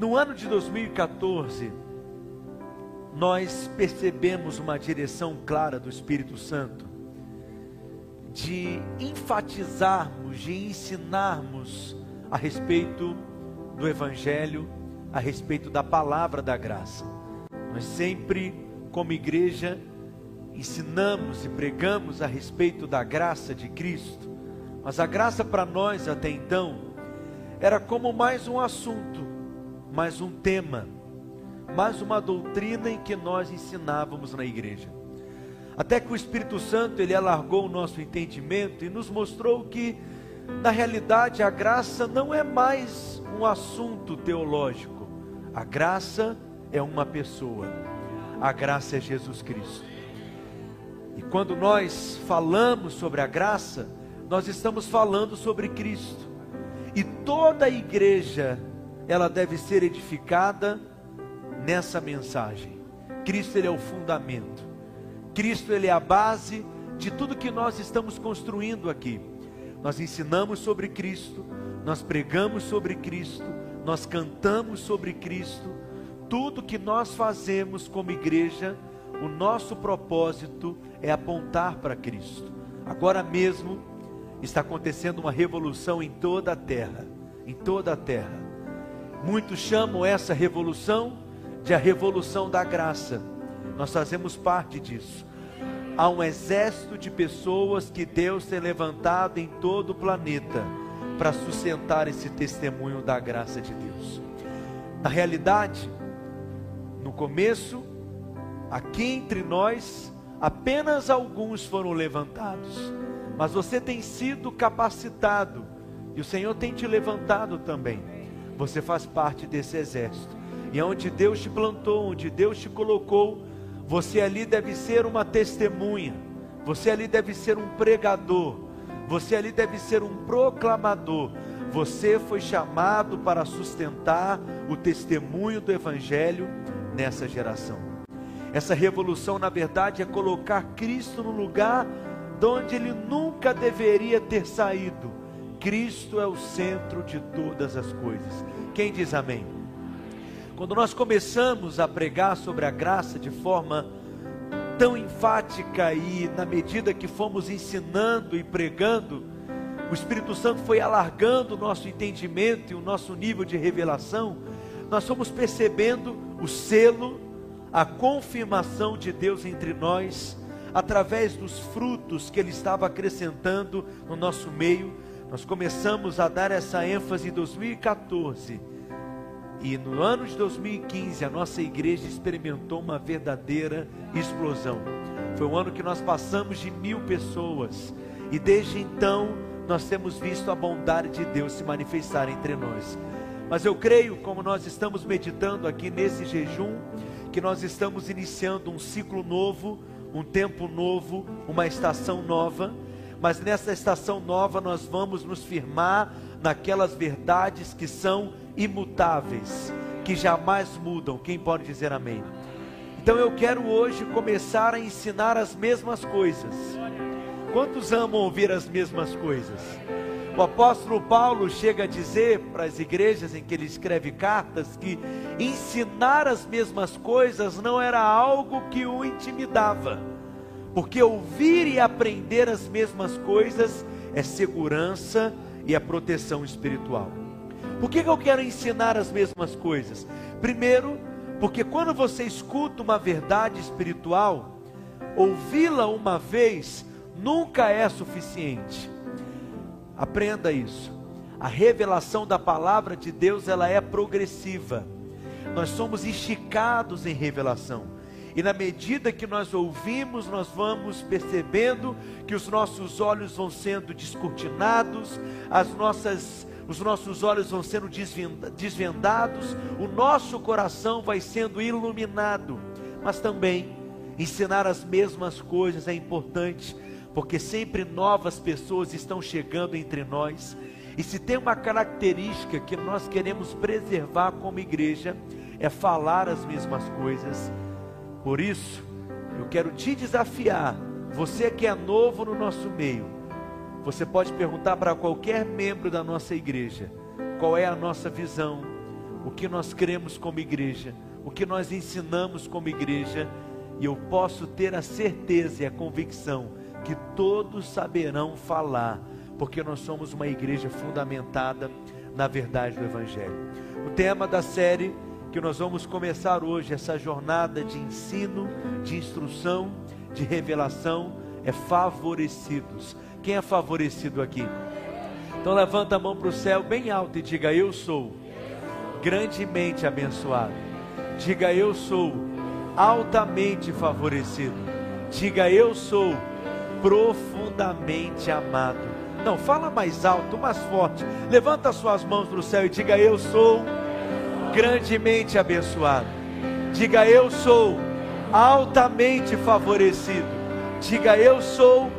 No ano de 2014, nós percebemos uma direção clara do Espírito Santo de enfatizarmos, de ensinarmos a respeito do Evangelho, a respeito da palavra da graça. Nós sempre, como igreja, ensinamos e pregamos a respeito da graça de Cristo, mas a graça para nós até então era como mais um assunto, mais um tema, mais uma doutrina em que nós ensinávamos na igreja. Até que o Espírito Santo ele alargou o nosso entendimento e nos mostrou que na realidade a graça não é mais um assunto teológico. A graça é uma pessoa. A graça é Jesus Cristo. E quando nós falamos sobre a graça, nós estamos falando sobre Cristo. E toda a igreja, ela deve ser edificada nessa mensagem. Cristo ele é o fundamento. Cristo ele é a base de tudo que nós estamos construindo aqui. Nós ensinamos sobre Cristo, nós pregamos sobre Cristo, nós cantamos sobre Cristo. Tudo que nós fazemos como igreja, o nosso propósito é apontar para Cristo. Agora mesmo está acontecendo uma revolução em toda a terra, em toda a terra. Muitos chamam essa revolução de a revolução da graça. Nós fazemos parte disso. Há um exército de pessoas que Deus tem levantado em todo o planeta para sustentar esse testemunho da graça de Deus. Na realidade, no começo, aqui entre nós, apenas alguns foram levantados, mas você tem sido capacitado e o Senhor tem te levantado também. Você faz parte desse exército, e onde Deus te plantou, onde Deus te colocou, você ali deve ser uma testemunha, você ali deve ser um pregador, você ali deve ser um proclamador. Você foi chamado para sustentar o testemunho do Evangelho nessa geração. Essa revolução, na verdade, é colocar Cristo no lugar de onde ele nunca deveria ter saído. Cristo é o centro de todas as coisas. Quem diz amém? Quando nós começamos a pregar sobre a graça de forma tão enfática e na medida que fomos ensinando e pregando, o Espírito Santo foi alargando o nosso entendimento e o nosso nível de revelação, nós fomos percebendo o selo a confirmação de Deus entre nós, através dos frutos que Ele estava acrescentando no nosso meio, nós começamos a dar essa ênfase em 2014. E no ano de 2015, a nossa igreja experimentou uma verdadeira explosão. Foi um ano que nós passamos de mil pessoas. E desde então, nós temos visto a bondade de Deus se manifestar entre nós. Mas eu creio, como nós estamos meditando aqui nesse jejum, que nós estamos iniciando um ciclo novo, um tempo novo, uma estação nova, mas nessa estação nova nós vamos nos firmar naquelas verdades que são imutáveis, que jamais mudam. Quem pode dizer amém? Então eu quero hoje começar a ensinar as mesmas coisas. Quantos amam ouvir as mesmas coisas? O apóstolo Paulo chega a dizer para as igrejas em que ele escreve cartas que ensinar as mesmas coisas não era algo que o intimidava, porque ouvir e aprender as mesmas coisas é segurança e a proteção espiritual. Por que, que eu quero ensinar as mesmas coisas? Primeiro, porque quando você escuta uma verdade espiritual, ouvi-la uma vez nunca é suficiente. Aprenda isso. A revelação da palavra de Deus, ela é progressiva. Nós somos esticados em revelação. E na medida que nós ouvimos, nós vamos percebendo que os nossos olhos vão sendo descortinados, as nossas os nossos olhos vão sendo desvendados, o nosso coração vai sendo iluminado. Mas também ensinar as mesmas coisas é importante porque sempre novas pessoas estão chegando entre nós. E se tem uma característica que nós queremos preservar como igreja, é falar as mesmas coisas. Por isso, eu quero te desafiar, você que é novo no nosso meio, você pode perguntar para qualquer membro da nossa igreja qual é a nossa visão, o que nós cremos como igreja, o que nós ensinamos como igreja, e eu posso ter a certeza e a convicção que todos saberão falar, porque nós somos uma igreja fundamentada na verdade do Evangelho. O tema da série que nós vamos começar hoje, essa jornada de ensino, de instrução, de revelação, é favorecidos. Quem é favorecido aqui? Então levanta a mão para o céu bem alto e diga: Eu sou grandemente abençoado. Diga: Eu sou altamente favorecido. Diga: Eu sou profundamente amado. Não, fala mais alto, mais forte. Levanta suas mãos para o céu e diga: Eu sou grandemente abençoado. Diga: Eu sou altamente favorecido. Diga: Eu sou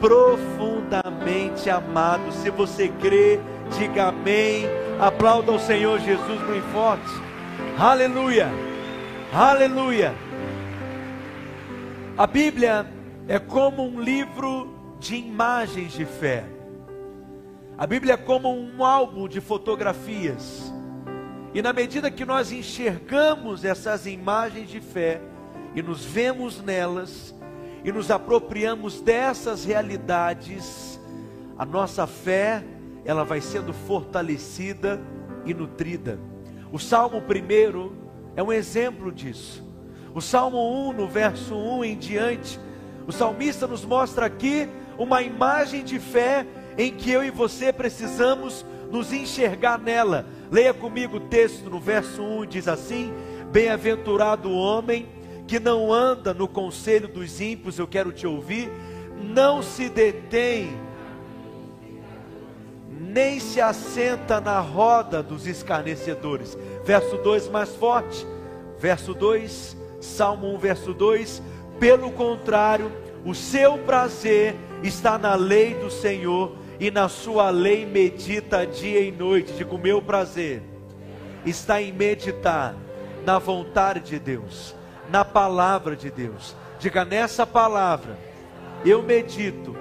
profundamente amado. Se você crê, diga amém. Aplauda o Senhor Jesus bem forte. Aleluia. Aleluia. A Bíblia é como um livro de imagens de fé. A Bíblia é como um álbum de fotografias. E na medida que nós enxergamos essas imagens de fé e nos vemos nelas e nos apropriamos dessas realidades, a nossa fé, ela vai sendo fortalecida e nutrida. O Salmo 1 é um exemplo disso. O Salmo 1, no verso 1 em diante, o salmista nos mostra aqui uma imagem de fé em que eu e você precisamos nos enxergar nela. Leia comigo o texto no verso 1, diz assim: Bem-aventurado o homem que não anda no conselho dos ímpios, eu quero te ouvir, não se detém, nem se assenta na roda dos escarnecedores. Verso 2 mais forte, verso 2, Salmo 1, verso 2: Pelo contrário, o seu prazer está na lei do Senhor e na sua lei medita dia e noite. Digo, meu prazer está em meditar na vontade de Deus, na palavra de Deus. Diga, nessa palavra eu medito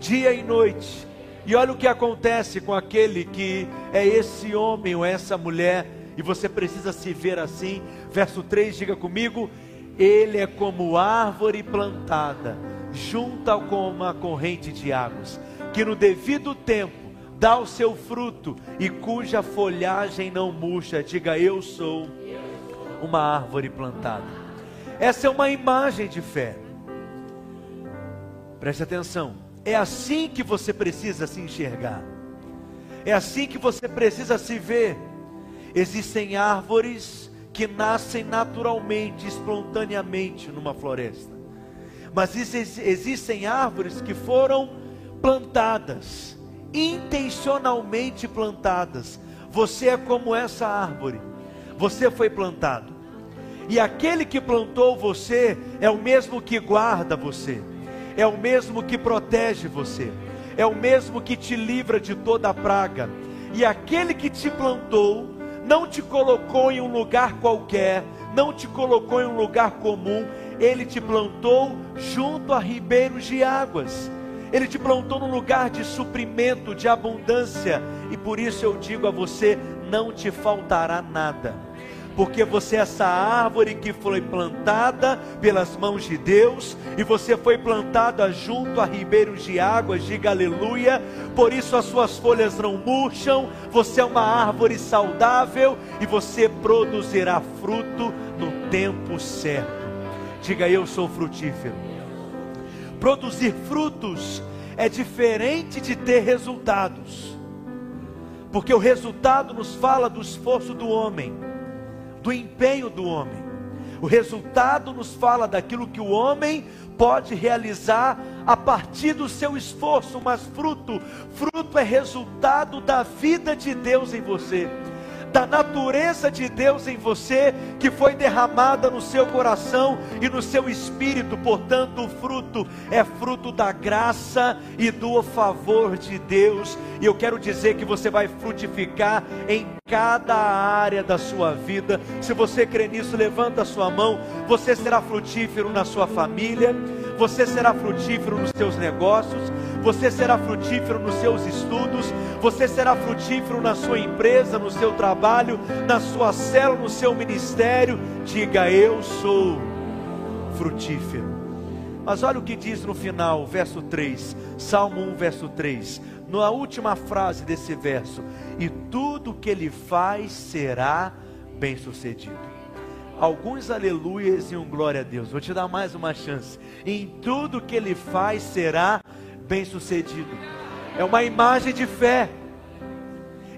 dia e noite. E olha o que acontece com aquele que é esse homem ou essa mulher, e você precisa se ver assim. Verso 3, diga comigo: ele é como árvore plantada junto com uma corrente de águas que no devido tempo dá o seu fruto e cuja folhagem não murcha. Diga, eu sou uma árvore plantada. Essa é uma imagem de fé. Preste atenção. É assim que você precisa se enxergar. É assim que você precisa se ver. Existem árvores que nascem naturalmente, espontaneamente numa floresta. Mas existem árvores que foram plantadas, intencionalmente plantadas. Você é como essa árvore. Você foi plantado. E aquele que plantou você é o mesmo que guarda você. É o mesmo que protege você. É o mesmo que te livra de toda praga. E aquele que te plantou não te colocou em um lugar qualquer, não te colocou em um lugar comum, ele te plantou junto a ribeiros de águas. Ele te plantou num lugar de suprimento, de abundância, e por isso eu digo a você: não te faltará nada, porque você é essa árvore que foi plantada pelas mãos de Deus, e você foi plantada junto a ribeiros de águas, diga aleluia, por isso as suas folhas não murcham, você é uma árvore saudável e você produzirá fruto no tempo certo. Diga eu sou frutífero produzir frutos é diferente de ter resultados, porque o resultado nos fala do esforço do homem, do empenho do homem. O resultado nos fala daquilo que o homem pode realizar a partir do seu esforço, mas fruto, fruto é resultado da vida de Deus em você da natureza de Deus em você, que foi derramada no seu coração e no seu espírito, portanto, o fruto é fruto da graça e do favor de Deus, e eu quero dizer que você vai frutificar em cada área da sua vida. Se você crê nisso, levanta a sua mão. Você será frutífero na sua família, você será frutífero nos seus negócios, você será frutífero nos seus estudos, você será frutífero na sua empresa, no seu trabalho, na sua célula, no seu ministério. Diga: Eu sou frutífero. Mas olha o que diz no final, verso 3, Salmo 1, verso 3, na última frase desse verso: E tudo que ele faz será bem sucedido alguns aleluias e um glória a Deus. Vou te dar mais uma chance. Em tudo que ele faz será bem sucedido. É uma imagem de fé.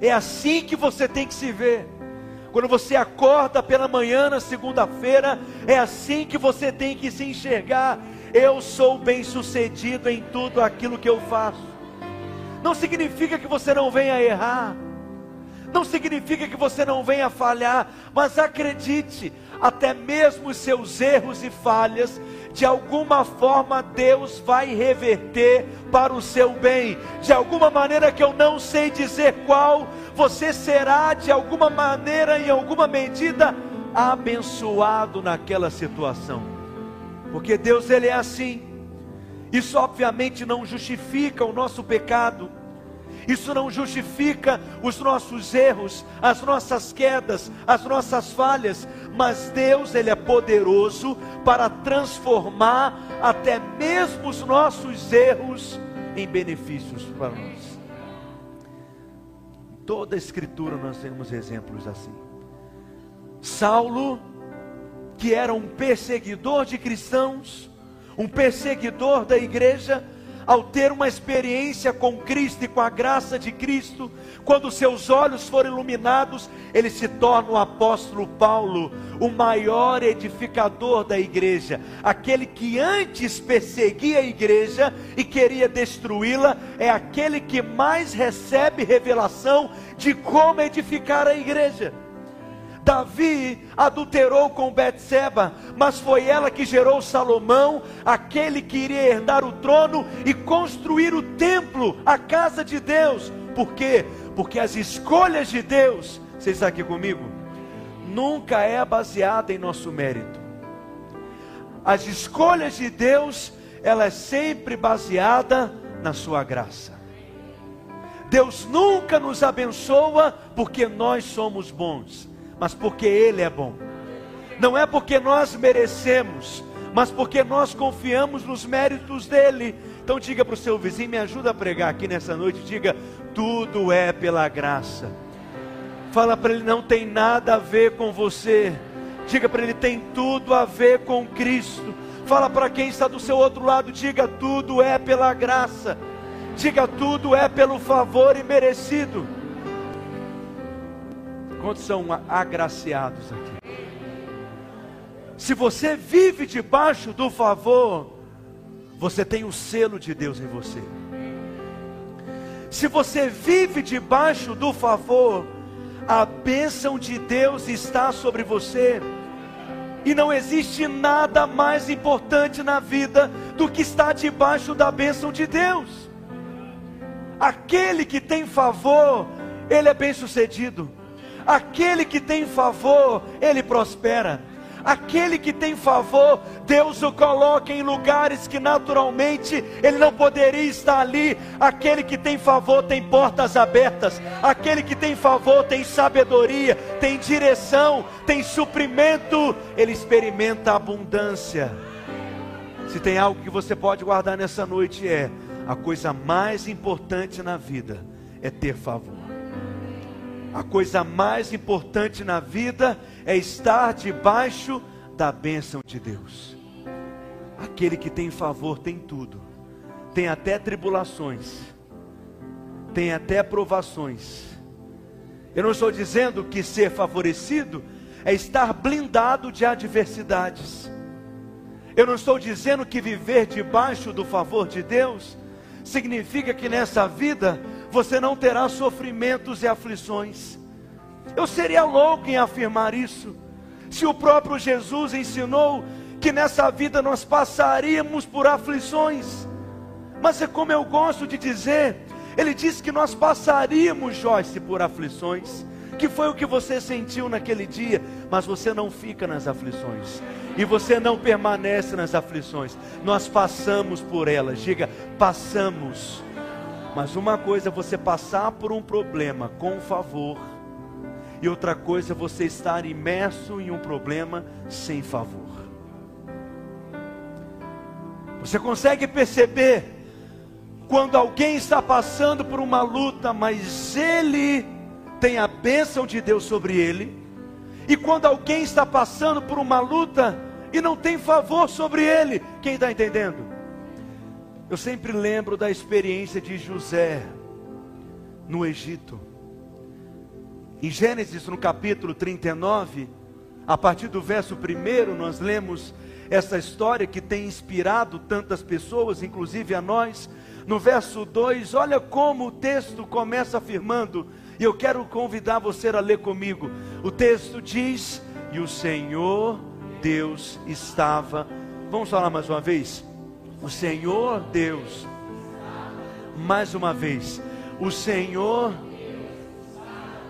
É assim que você tem que se ver. Quando você acorda pela manhã na segunda-feira, é assim que você tem que se enxergar. Eu sou bem sucedido em tudo aquilo que eu faço. Não significa que você não venha errar. Não significa que você não venha falhar, mas acredite, até mesmo os seus erros e falhas, de alguma forma Deus vai reverter para o seu bem, de alguma maneira que eu não sei dizer qual, você será de alguma maneira, em alguma medida, abençoado naquela situação, porque Deus ele é assim. Isso obviamente não justifica o nosso pecado isso não justifica os nossos erros, as nossas quedas, as nossas falhas, mas Deus, Ele é poderoso para transformar até mesmo os nossos erros em benefícios para nós. Toda a Escritura nós temos exemplos assim. Saulo, que era um perseguidor de cristãos, um perseguidor da igreja, ao ter uma experiência com Cristo e com a graça de Cristo, quando seus olhos foram iluminados, ele se torna o apóstolo Paulo, o maior edificador da igreja, aquele que antes perseguia a igreja e queria destruí-la, é aquele que mais recebe revelação de como edificar a igreja. Davi adulterou com Betseba, mas foi ela que gerou Salomão, aquele que iria herdar o trono e construir o templo, a casa de Deus. Por quê? Porque as escolhas de Deus, você está aqui comigo? Nunca é baseada em nosso mérito. As escolhas de Deus, ela é sempre baseada na sua graça. Deus nunca nos abençoa porque nós somos bons mas porque Ele é bom. Não é porque nós merecemos, mas porque nós confiamos nos méritos dEle. Então diga para o seu vizinho, me ajuda a pregar aqui nessa noite, diga, tudo é pela graça. Fala para ele, não tem nada a ver com você. Diga para ele, tem tudo a ver com Cristo. Fala para quem está do seu outro lado, diga, tudo é pela graça. Diga, tudo é pelo favor e merecido. Quantos são agraciados aqui? Se você vive debaixo do favor, você tem o selo de Deus em você. Se você vive debaixo do favor, a bênção de Deus está sobre você. E não existe nada mais importante na vida do que estar debaixo da bênção de Deus. Aquele que tem favor, ele é bem sucedido. Aquele que tem favor, ele prospera. Aquele que tem favor, Deus o coloca em lugares que naturalmente ele não poderia estar ali. Aquele que tem favor tem portas abertas. Aquele que tem favor tem sabedoria, tem direção, tem suprimento. Ele experimenta abundância. Se tem algo que você pode guardar nessa noite é a coisa mais importante na vida é ter favor. A coisa mais importante na vida é estar debaixo da bênção de Deus. Aquele que tem favor tem tudo, tem até tribulações, tem até provações. Eu não estou dizendo que ser favorecido é estar blindado de adversidades. Eu não estou dizendo que viver debaixo do favor de Deus significa que nessa vida você não terá sofrimentos e aflições. Eu seria louco em afirmar isso, se o próprio Jesus ensinou que nessa vida nós passaríamos por aflições. Mas é como eu gosto de dizer, ele disse que nós passaríamos, Joyce, por aflições. que foi o que você sentiu naquele dia, mas você não fica nas aflições. E você não permanece nas aflições. Nós passamos por elas. Diga, passamos. Mas uma coisa é você passar por um problema com favor, e outra coisa é você estar imerso em um problema sem favor. Você consegue perceber quando alguém está passando por uma luta, mas ele tem a bênção de Deus sobre ele, e quando alguém está passando por uma luta e não tem favor sobre ele, quem está entendendo? Eu sempre lembro da experiência de José no Egito. Em Gênesis, no capítulo 39, a partir do verso 1, nós lemos essa história que tem inspirado tantas pessoas, inclusive a nós. No verso 2, olha como o texto começa afirmando, e eu quero convidar você a ler comigo. O texto diz: E o Senhor Deus estava. Vamos falar mais uma vez? O Senhor Deus. Mais uma vez. O Senhor.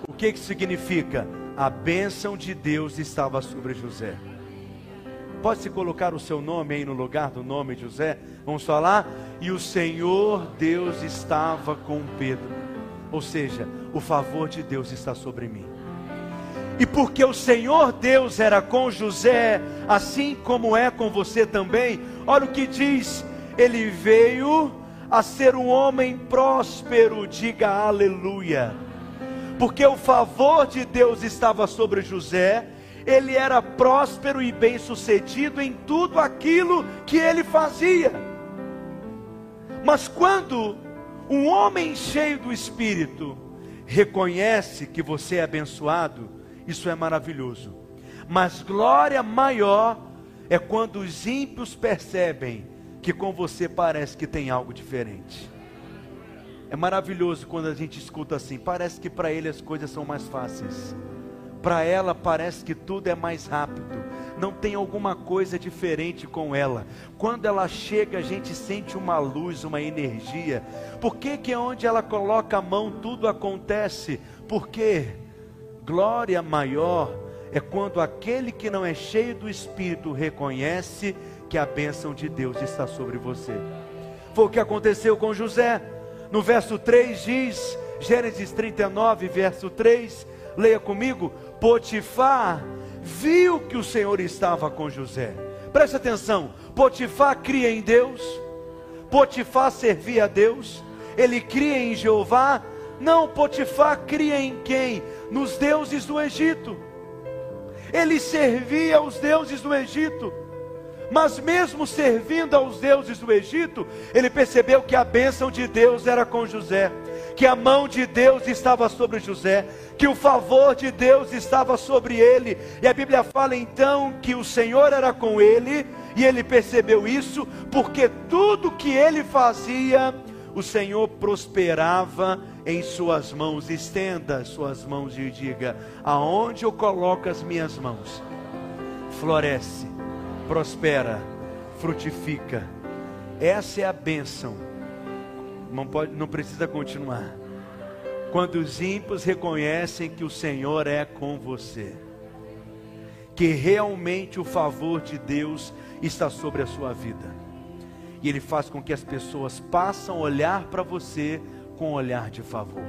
O que, que significa? A bênção de Deus estava sobre José. Pode se colocar o seu nome aí no lugar do nome de José? Vamos falar? E o Senhor Deus estava com Pedro. Ou seja, o favor de Deus está sobre mim. E porque o Senhor Deus era com José, assim como é com você também, olha o que diz: ele veio a ser um homem próspero, diga aleluia. Porque o favor de Deus estava sobre José, ele era próspero e bem-sucedido em tudo aquilo que ele fazia. Mas quando um homem cheio do Espírito reconhece que você é abençoado, isso é maravilhoso. Mas glória maior é quando os ímpios percebem que com você parece que tem algo diferente. É maravilhoso quando a gente escuta assim, parece que para ele as coisas são mais fáceis para ela parece que tudo é mais rápido, não tem alguma coisa diferente com ela. Quando ela chega, a gente sente uma luz, uma energia. Por que que onde ela coloca a mão tudo acontece? Porque glória maior é quando aquele que não é cheio do Espírito reconhece que a bênção de Deus está sobre você. Foi o que aconteceu com José. No verso 3 diz, Gênesis 39, verso 3, leia comigo: Potifar viu que o Senhor estava com José. Preste atenção: Potifar cria em Deus, Potifar servia a Deus, ele cria em Jeová. Não, Potifar cria em quem? Nos deuses do Egito. Ele servia aos deuses do Egito. Mas mesmo servindo aos deuses do Egito, ele percebeu que a bênção de Deus era com José que a mão de Deus estava sobre José, que o favor de Deus estava sobre ele. E a Bíblia fala então que o Senhor era com ele, e ele percebeu isso, porque tudo que ele fazia, o Senhor prosperava em suas mãos. Estenda suas mãos e diga: Aonde eu coloco as minhas mãos, floresce, prospera, frutifica. Essa é a bênção não, pode, não precisa continuar. Quando os ímpios reconhecem que o Senhor é com você, que realmente o favor de Deus está sobre a sua vida, e Ele faz com que as pessoas passem a olhar para você com um olhar de favor.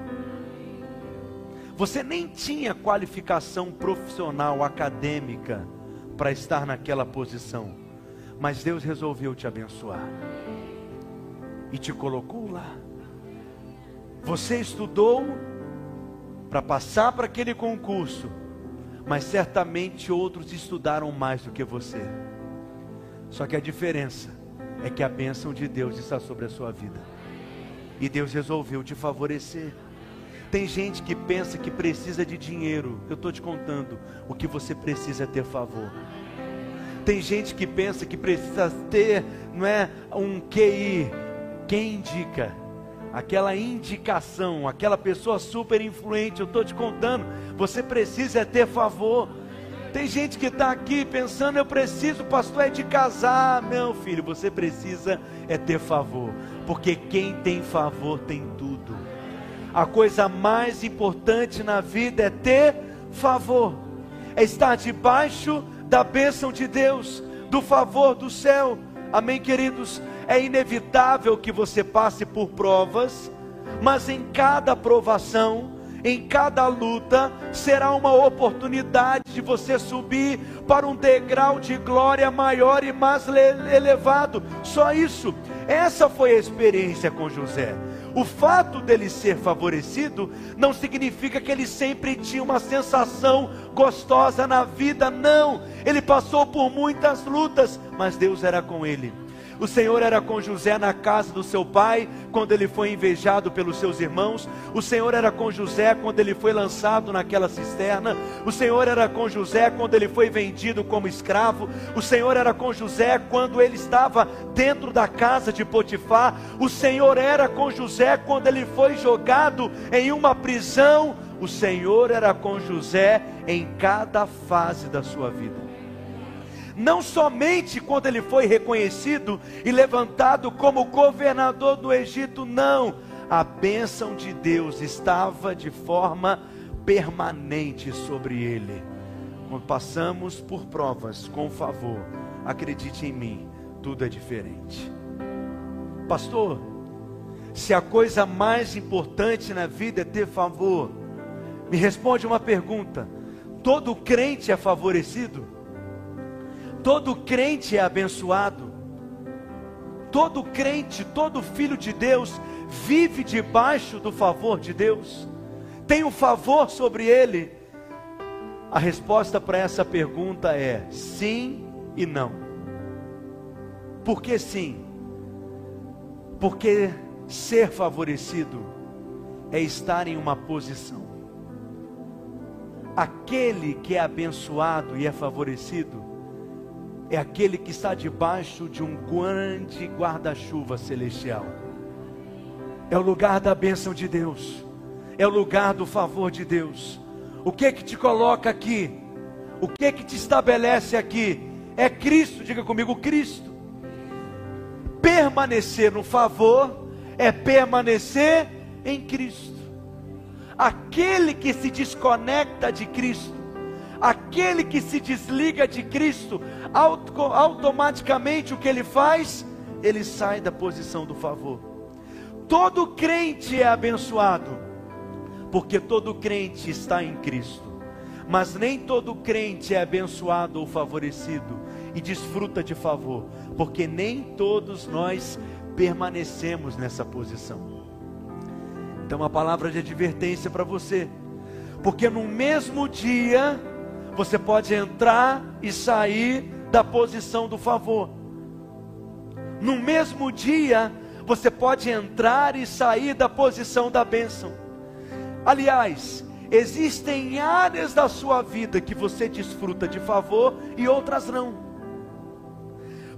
Você nem tinha qualificação profissional, acadêmica, para estar naquela posição, mas Deus resolveu te abençoar e te colocou lá. Você estudou para passar para aquele concurso, mas certamente outros estudaram mais do que você. Só que a diferença é que a bênção de Deus está sobre a sua vida. E Deus resolveu te favorecer. Tem gente que pensa que precisa de dinheiro. Eu estou te contando. O que você precisa é ter favor. Tem gente que pensa que precisa ter, não é, um QI, quem indica? Aquela indicação, aquela pessoa super influente, eu estou te contando, você precisa é ter favor. Tem gente que está aqui pensando, eu preciso, pastor, é de casar. Não, filho, você precisa é ter favor, porque quem tem favor tem tudo. A coisa mais importante na vida é ter favor, é estar debaixo da bênção de Deus, do favor do céu. Amém, queridos? É inevitável que você passe por provas, mas em cada provação, em cada luta, será uma oportunidade de você subir para um degrau de glória maior e mais elevado. Só isso. Essa foi a experiência com José. O fato dele ser favorecido não significa que ele sempre tinha uma sensação gostosa na vida, não. Ele passou por muitas lutas, mas Deus era com ele. O Senhor era com José na casa do seu pai, quando ele foi invejado pelos seus irmãos. O Senhor era com José quando ele foi lançado naquela cisterna. O Senhor era com José quando ele foi vendido como escravo. O Senhor era com José quando ele estava dentro da casa de Potifar. O Senhor era com José quando ele foi jogado em uma prisão. O Senhor era com José em cada fase da sua vida não somente quando ele foi reconhecido e levantado como governador do Egito, não, a bênção de Deus estava de forma permanente sobre ele. Quando passamos por provas com favor, acredite em mim, tudo é diferente. Pastor, se a coisa mais importante na vida é ter favor, me responde uma pergunta: todo crente é favorecido? Todo crente é abençoado. Todo crente, todo filho de Deus vive debaixo do favor de Deus. Tem um favor sobre ele. A resposta para essa pergunta é sim e não. Por que sim? Porque ser favorecido é estar em uma posição. Aquele que é abençoado e é favorecido é aquele que está debaixo de um grande guarda-chuva celestial. É o lugar da bênção de Deus. É o lugar do favor de Deus. O que que te coloca aqui? O que que te estabelece aqui? É Cristo, diga comigo, Cristo. Permanecer no favor é permanecer em Cristo. Aquele que se desconecta de Cristo Aquele que se desliga de Cristo, automaticamente o que ele faz? Ele sai da posição do favor. Todo crente é abençoado, porque todo crente está em Cristo. Mas nem todo crente é abençoado ou favorecido e desfruta de favor, porque nem todos nós permanecemos nessa posição. Então, uma palavra de advertência para você, porque no mesmo dia você pode entrar e sair da posição do favor. No mesmo dia, você pode entrar e sair da posição da bênção. Aliás, existem áreas da sua vida que você desfruta de favor e outras não.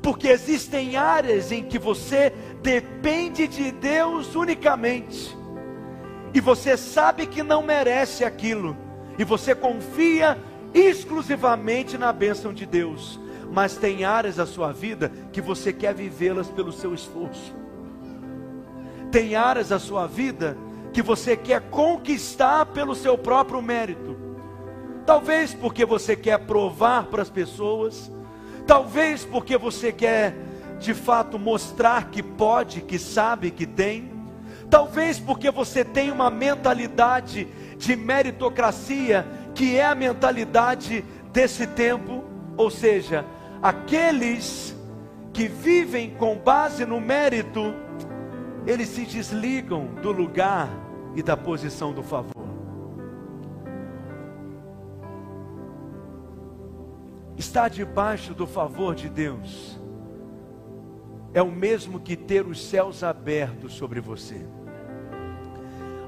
Porque existem áreas em que você depende de Deus unicamente, e você sabe que não merece aquilo, e você confia exclusivamente na bênção de Deus, mas tem áreas da sua vida que você quer vivê-las pelo seu esforço. Tem áreas da sua vida que você quer conquistar pelo seu próprio mérito. Talvez porque você quer provar para as pessoas, talvez porque você quer de fato mostrar que pode, que sabe, que tem. Talvez porque você tem uma mentalidade de meritocracia que é a mentalidade desse tempo, ou seja, aqueles que vivem com base no mérito, eles se desligam do lugar e da posição do favor. Estar debaixo do favor de Deus é o mesmo que ter os céus abertos sobre você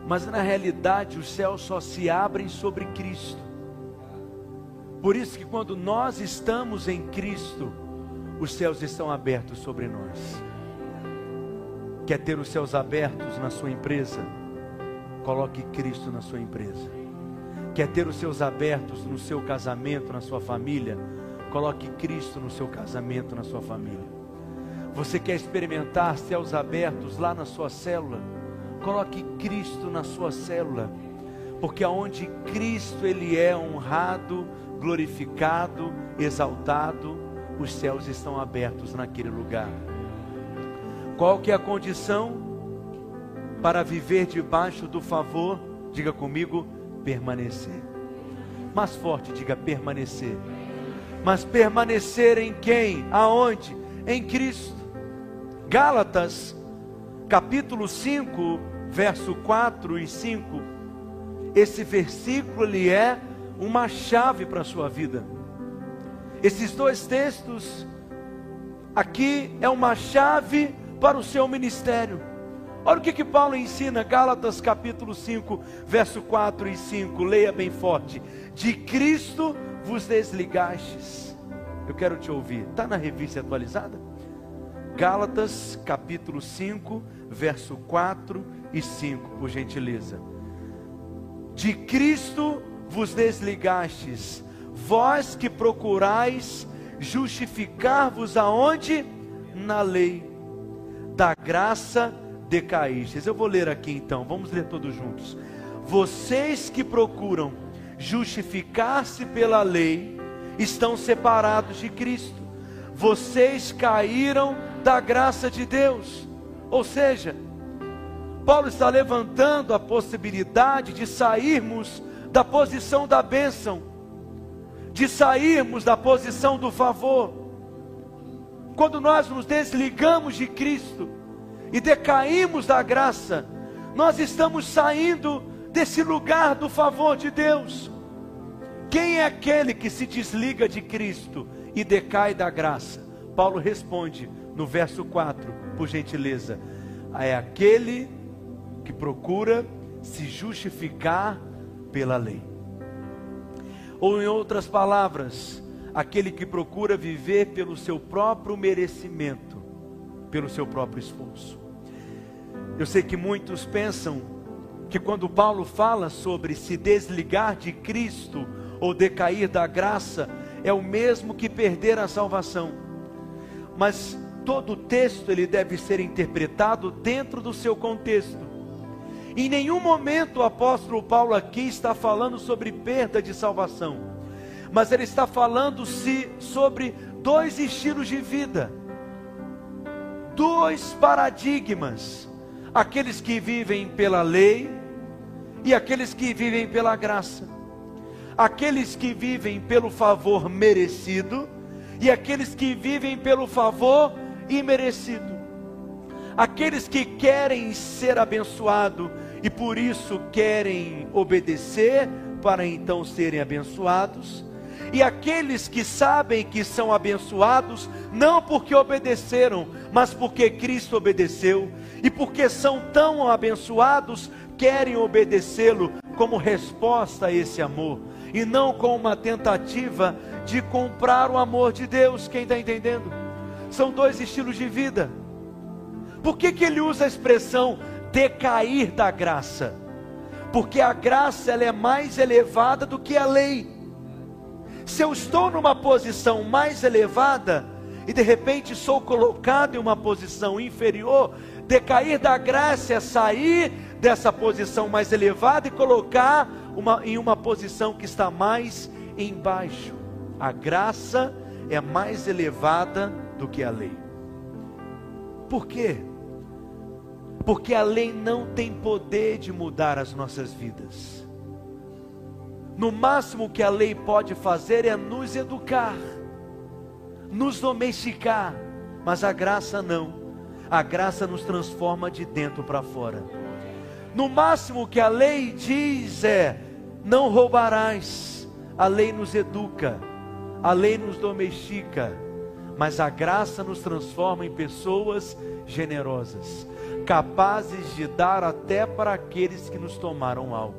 mas na realidade os céus só se abrem sobre Cristo. Por isso que quando nós estamos em Cristo, os céus estão abertos sobre nós. Quer ter os céus abertos na sua empresa? Coloque Cristo na sua empresa. Quer ter os céus abertos no seu casamento, na sua família? Coloque Cristo no seu casamento, na sua família. Você quer experimentar céus abertos lá na sua célula? Coloque Cristo na sua célula, porque aonde Cristo ele é honrado, glorificado, exaltado, os céus estão abertos naquele lugar. Qual que é a condição para viver debaixo do favor? Diga comigo, permanecer. Mais forte, diga permanecer. Mas permanecer em quem? Aonde? Em Cristo. Gálatas, capítulo 5, verso 4 e 5. Esse versículo ele é uma chave para a sua vida. Esses dois textos aqui é uma chave para o seu ministério. Olha o que, que Paulo ensina, Gálatas capítulo 5, verso 4 e 5. Leia bem forte. De Cristo vos desligastes. Eu quero te ouvir. Está na revista atualizada? Gálatas capítulo 5, verso 4 e 5, por gentileza. De Cristo vos desligastes, vós que procurais justificar-vos aonde? Na lei. Da graça decaístes. Eu vou ler aqui então, vamos ler todos juntos. Vocês que procuram justificar-se pela lei, estão separados de Cristo. Vocês caíram da graça de Deus. Ou seja, Paulo está levantando a possibilidade de sairmos da posição da bênção, de sairmos da posição do favor. Quando nós nos desligamos de Cristo e decaímos da graça, nós estamos saindo desse lugar do favor de Deus. Quem é aquele que se desliga de Cristo e decai da graça? Paulo responde no verso 4, por gentileza: é aquele que procura se justificar pela lei. Ou, em outras palavras, aquele que procura viver pelo seu próprio merecimento, pelo seu próprio esforço. Eu sei que muitos pensam que quando Paulo fala sobre se desligar de Cristo ou decair da graça, é o mesmo que perder a salvação. Mas todo o texto ele deve ser interpretado dentro do seu contexto. Em nenhum momento o apóstolo Paulo aqui está falando sobre perda de salvação, mas ele está falando se sobre dois estilos de vida, dois paradigmas: aqueles que vivem pela lei e aqueles que vivem pela graça, aqueles que vivem pelo favor merecido e aqueles que vivem pelo favor imerecido. Aqueles que querem ser abençoados e por isso querem obedecer para então serem abençoados, e aqueles que sabem que são abençoados não porque obedeceram, mas porque Cristo obedeceu, e porque são tão abençoados, querem obedecê-lo como resposta a esse amor, e não como uma tentativa de comprar o amor de Deus. Quem está entendendo? São dois estilos de vida. Por que, que ele usa a expressão decair da graça? Porque a graça ela é mais elevada do que a lei. Se eu estou numa posição mais elevada e de repente sou colocado em uma posição inferior, decair da graça é sair dessa posição mais elevada e colocar uma, em uma posição que está mais embaixo. A graça é mais elevada do que a lei. Por quê? porque a lei não tem poder de mudar as nossas vidas. No máximo que a lei pode fazer é nos educar, nos domesticar, mas a graça não. A graça nos transforma de dentro para fora. No máximo que a lei diz é: não roubarás. A lei nos educa, a lei nos domestica, mas a graça nos transforma em pessoas generosas capazes de dar até para aqueles que nos tomaram algo.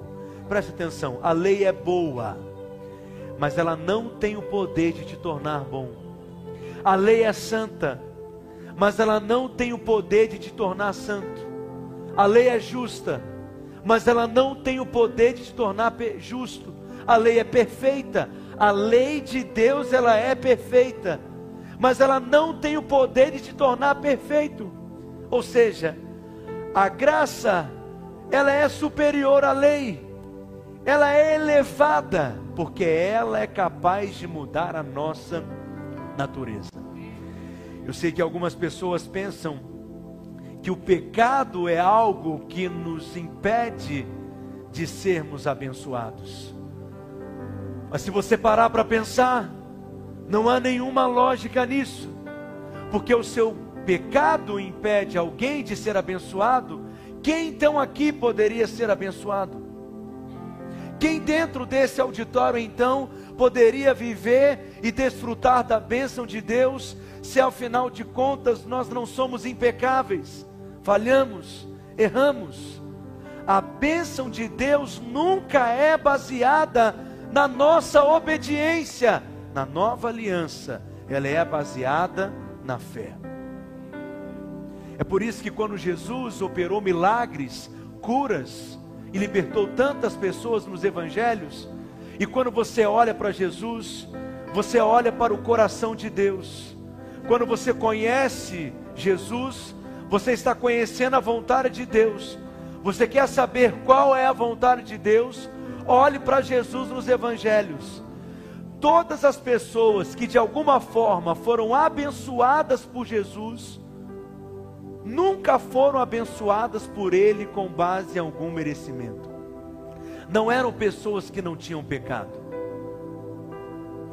Preste atenção, a lei é boa, mas ela não tem o poder de te tornar bom. A lei é santa, mas ela não tem o poder de te tornar santo. A lei é justa, mas ela não tem o poder de te tornar justo. A lei é perfeita, a lei de Deus ela é perfeita, mas ela não tem o poder de te tornar perfeito. Ou seja, a graça ela é superior à lei, ela é elevada, porque ela é capaz de mudar a nossa natureza. Eu sei que algumas pessoas pensam que o pecado é algo que nos impede de sermos abençoados. Mas se você parar para pensar, não há nenhuma lógica nisso, porque o seu pecado impede alguém de ser abençoado, quem então aqui poderia ser abençoado? Quem dentro desse auditório então poderia viver e desfrutar da bênção de Deus, se ao final de contas nós não somos impecáveis, falhamos, erramos? A bênção de Deus nunca é baseada na nossa obediência, na nova aliança, ela é baseada na fé. É por isso que quando Jesus operou milagres, curas e libertou tantas pessoas nos evangelhos, e quando você olha para Jesus, você olha para o coração de Deus. Quando você conhece Jesus, você está conhecendo a vontade de Deus. Você quer saber qual é a vontade de Deus? Olhe para Jesus nos evangelhos. Todas as pessoas que de alguma forma foram abençoadas por Jesus, nunca foram abençoadas por Ele com base em algum merecimento. Não eram pessoas que não tinham pecado.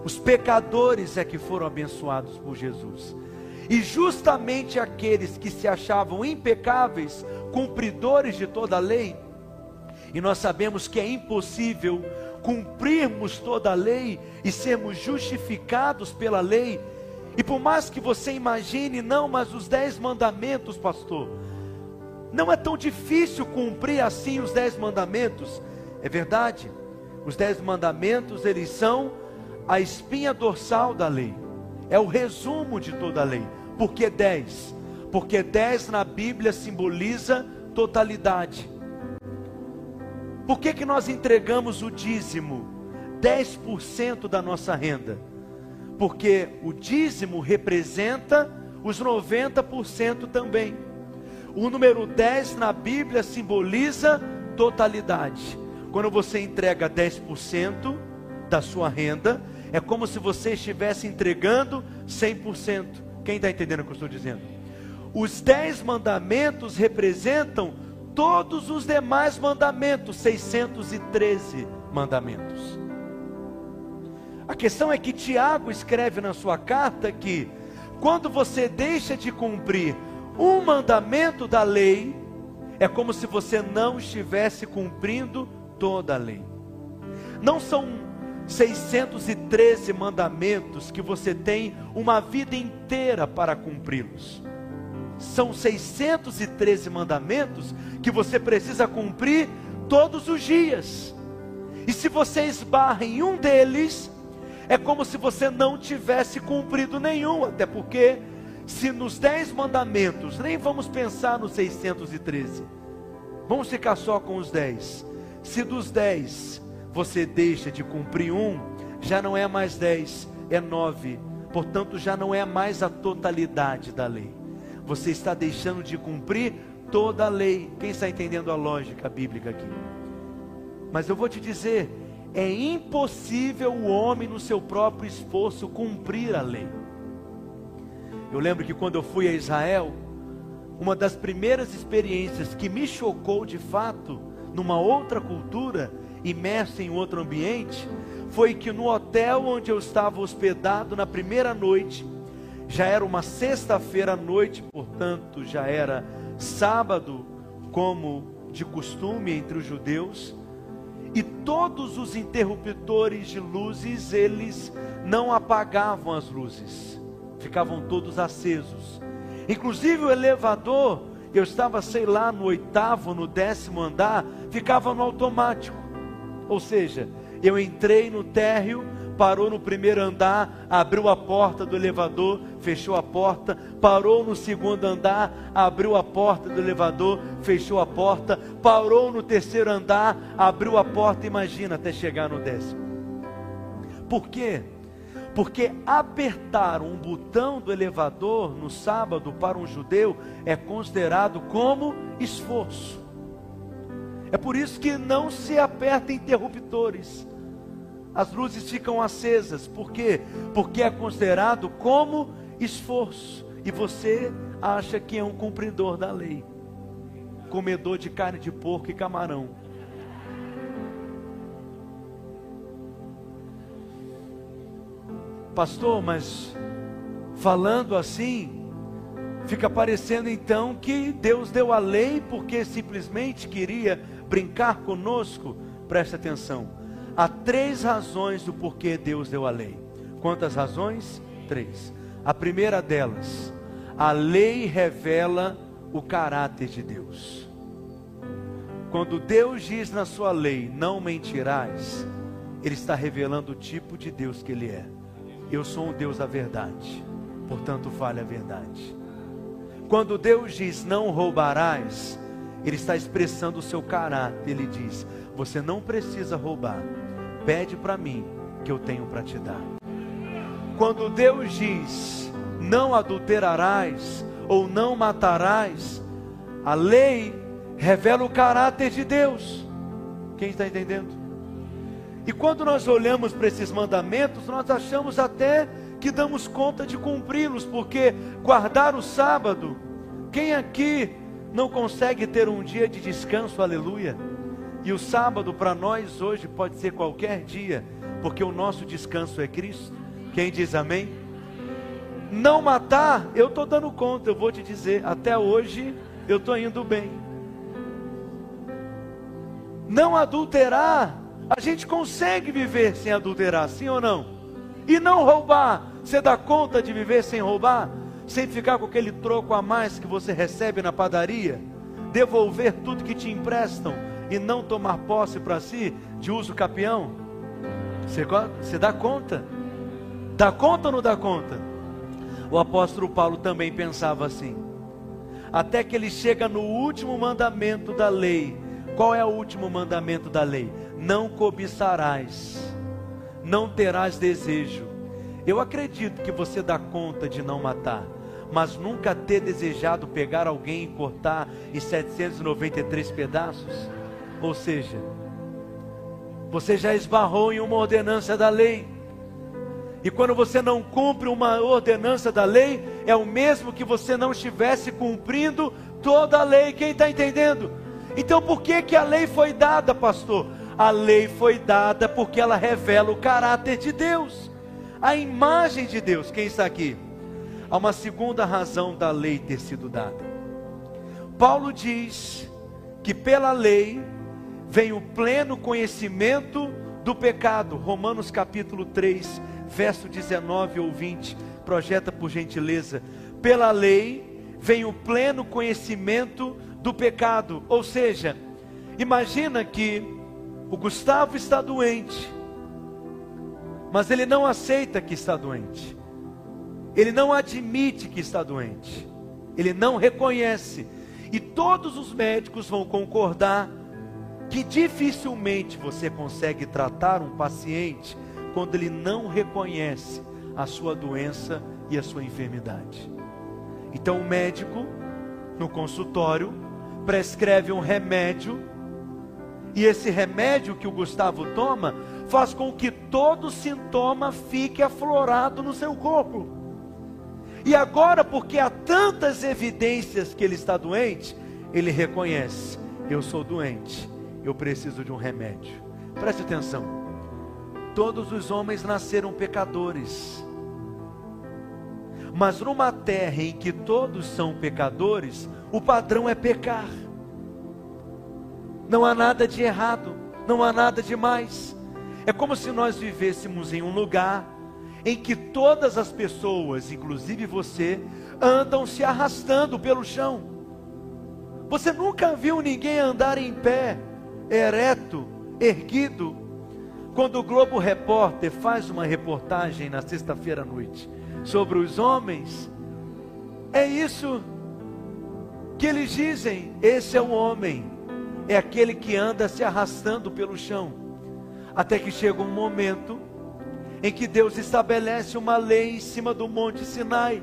Os pecadores é que foram abençoados por Jesus. E justamente aqueles que se achavam impecáveis, cumpridores de toda a lei, e nós sabemos que é impossível cumprirmos toda a lei e sermos justificados pela lei, e por mais que você imagine, não, mas os dez mandamentos, pastor, não é tão difícil cumprir assim os dez mandamentos. É verdade, os dez mandamentos, eles são a espinha dorsal da lei, é o resumo de toda a lei. Por que dez? Porque dez na Bíblia simboliza totalidade. Por que, que nós entregamos o dízimo? 10% da nossa renda porque o dízimo representa os 90% também. O número 10 na Bíblia simboliza totalidade. Quando você entrega 10% da sua renda, é como se você estivesse entregando 100%. Quem está entendendo o que eu estou dizendo? Os 10 mandamentos representam todos os demais mandamentos, 613 mandamentos. A questão é que Tiago escreve na sua carta que quando você deixa de cumprir um mandamento da lei, é como se você não estivesse cumprindo toda a lei. Não são 613 mandamentos que você tem uma vida inteira para cumpri-los. São 613 mandamentos que você precisa cumprir todos os dias. E se você esbarra em um deles, é como se você não tivesse cumprido nenhum, até porque, se nos dez mandamentos, nem vamos pensar nos 613, vamos ficar só com os dez. Se dos dez você deixa de cumprir um, já não é mais dez, é nove, portanto já não é mais a totalidade da lei. Você está deixando de cumprir toda a lei. Quem está entendendo a lógica bíblica aqui? Mas eu vou te dizer, é impossível o homem, no seu próprio esforço, cumprir a lei. Eu lembro que quando eu fui a Israel, uma das primeiras experiências que me chocou de fato, numa outra cultura, imerso em outro ambiente, foi que no hotel onde eu estava hospedado na primeira noite, já era uma sexta-feira à noite, portanto já era sábado, como de costume entre os judeus, e todos os interruptores de luzes, eles não apagavam as luzes, ficavam todos acesos. Inclusive o elevador, eu estava, sei lá, no oitavo, no décimo andar, ficava no automático. Ou seja, eu entrei no térreo, parou no primeiro andar, abriu a porta do elevador, fechou a porta, parou no segundo andar, abriu a porta do elevador, fechou a porta, parou no terceiro andar, abriu a porta, imagina até chegar no décimo. Por quê? Porque apertar um botão do elevador no sábado para um judeu é considerado como esforço. É por isso que não se aperta interruptores. As luzes ficam acesas. Por quê? Porque é considerado como esforço. E você acha que é um cumpridor da lei, comedor de carne de porco e camarão. Pastor, mas falando assim, fica parecendo então que Deus deu a lei porque simplesmente queria brincar conosco. Preste atenção. Há três razões do porquê Deus deu a lei. Quantas razões? Três. A primeira delas, a lei revela o caráter de Deus. Quando Deus diz na sua lei, não mentirás, Ele está revelando o tipo de Deus que Ele é. Eu sou um Deus da verdade, portanto, fale a verdade. Quando Deus diz não roubarás, Ele está expressando o seu caráter. Ele diz: Você não precisa roubar, pede para mim, que eu tenho para te dar. Quando Deus diz não adulterarás ou não matarás, a lei revela o caráter de Deus. Quem está entendendo? E quando nós olhamos para esses mandamentos, nós achamos até que damos conta de cumpri-los, porque guardar o sábado, quem aqui não consegue ter um dia de descanso, aleluia? E o sábado para nós hoje pode ser qualquer dia, porque o nosso descanso é Cristo. Quem diz amém? Não matar, eu estou dando conta, eu vou te dizer, até hoje eu estou indo bem. Não adulterar, a gente consegue viver sem adulterar, sim ou não? E não roubar, você dá conta de viver sem roubar? Sem ficar com aquele troco a mais que você recebe na padaria? Devolver tudo que te emprestam e não tomar posse para si de uso capião? Você, você dá conta? Dá conta ou não dá conta? O apóstolo Paulo também pensava assim. Até que ele chega no último mandamento da lei. Qual é o último mandamento da lei? não cobiçarás, não terás desejo. Eu acredito que você dá conta de não matar, mas nunca ter desejado pegar alguém e cortar em 793 pedaços. Ou seja, você já esbarrou em uma ordenança da lei. E quando você não cumpre uma ordenança da lei, é o mesmo que você não estivesse cumprindo toda a lei. Quem está entendendo? Então por que, que a lei foi dada, pastor? A lei foi dada porque ela revela o caráter de Deus, a imagem de Deus. Quem está aqui? Há uma segunda razão da lei ter sido dada. Paulo diz que pela lei vem o pleno conhecimento do pecado. Romanos capítulo 3, verso 19 ou 20. Projeta por gentileza. Pela lei vem o pleno conhecimento do pecado. Ou seja, imagina que o Gustavo está doente, mas ele não aceita que está doente. Ele não admite que está doente. Ele não reconhece. E todos os médicos vão concordar que dificilmente você consegue tratar um paciente quando ele não reconhece a sua doença e a sua enfermidade. Então o médico, no consultório, prescreve um remédio e esse remédio que o Gustavo toma faz com que todo sintoma fique aflorado no seu corpo. E agora, porque há tantas evidências que ele está doente, ele reconhece: eu sou doente, eu preciso de um remédio. Preste atenção. Todos os homens nasceram pecadores. Mas numa terra em que todos são pecadores, o padrão é pecar. Não há nada de errado, não há nada de mais. É como se nós vivêssemos em um lugar em que todas as pessoas, inclusive você, andam se arrastando pelo chão. Você nunca viu ninguém andar em pé, ereto, erguido. Quando o Globo Repórter faz uma reportagem na sexta-feira à noite sobre os homens, é isso que eles dizem: esse é um homem é aquele que anda se arrastando pelo chão, até que chega um momento em que Deus estabelece uma lei em cima do Monte Sinai,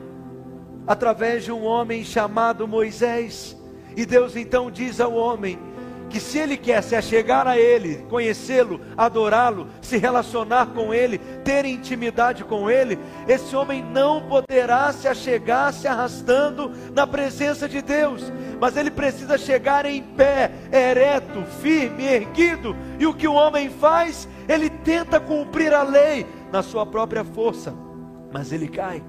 através de um homem chamado Moisés, e Deus então diz ao homem que se ele quer se achegar a ele, conhecê-lo, adorá-lo, se relacionar com ele, ter intimidade com ele, esse homem não poderá se achegar se arrastando na presença de Deus, mas ele precisa chegar em pé, ereto, firme, erguido, e o que o homem faz? Ele tenta cumprir a lei na sua própria força, mas ele cai.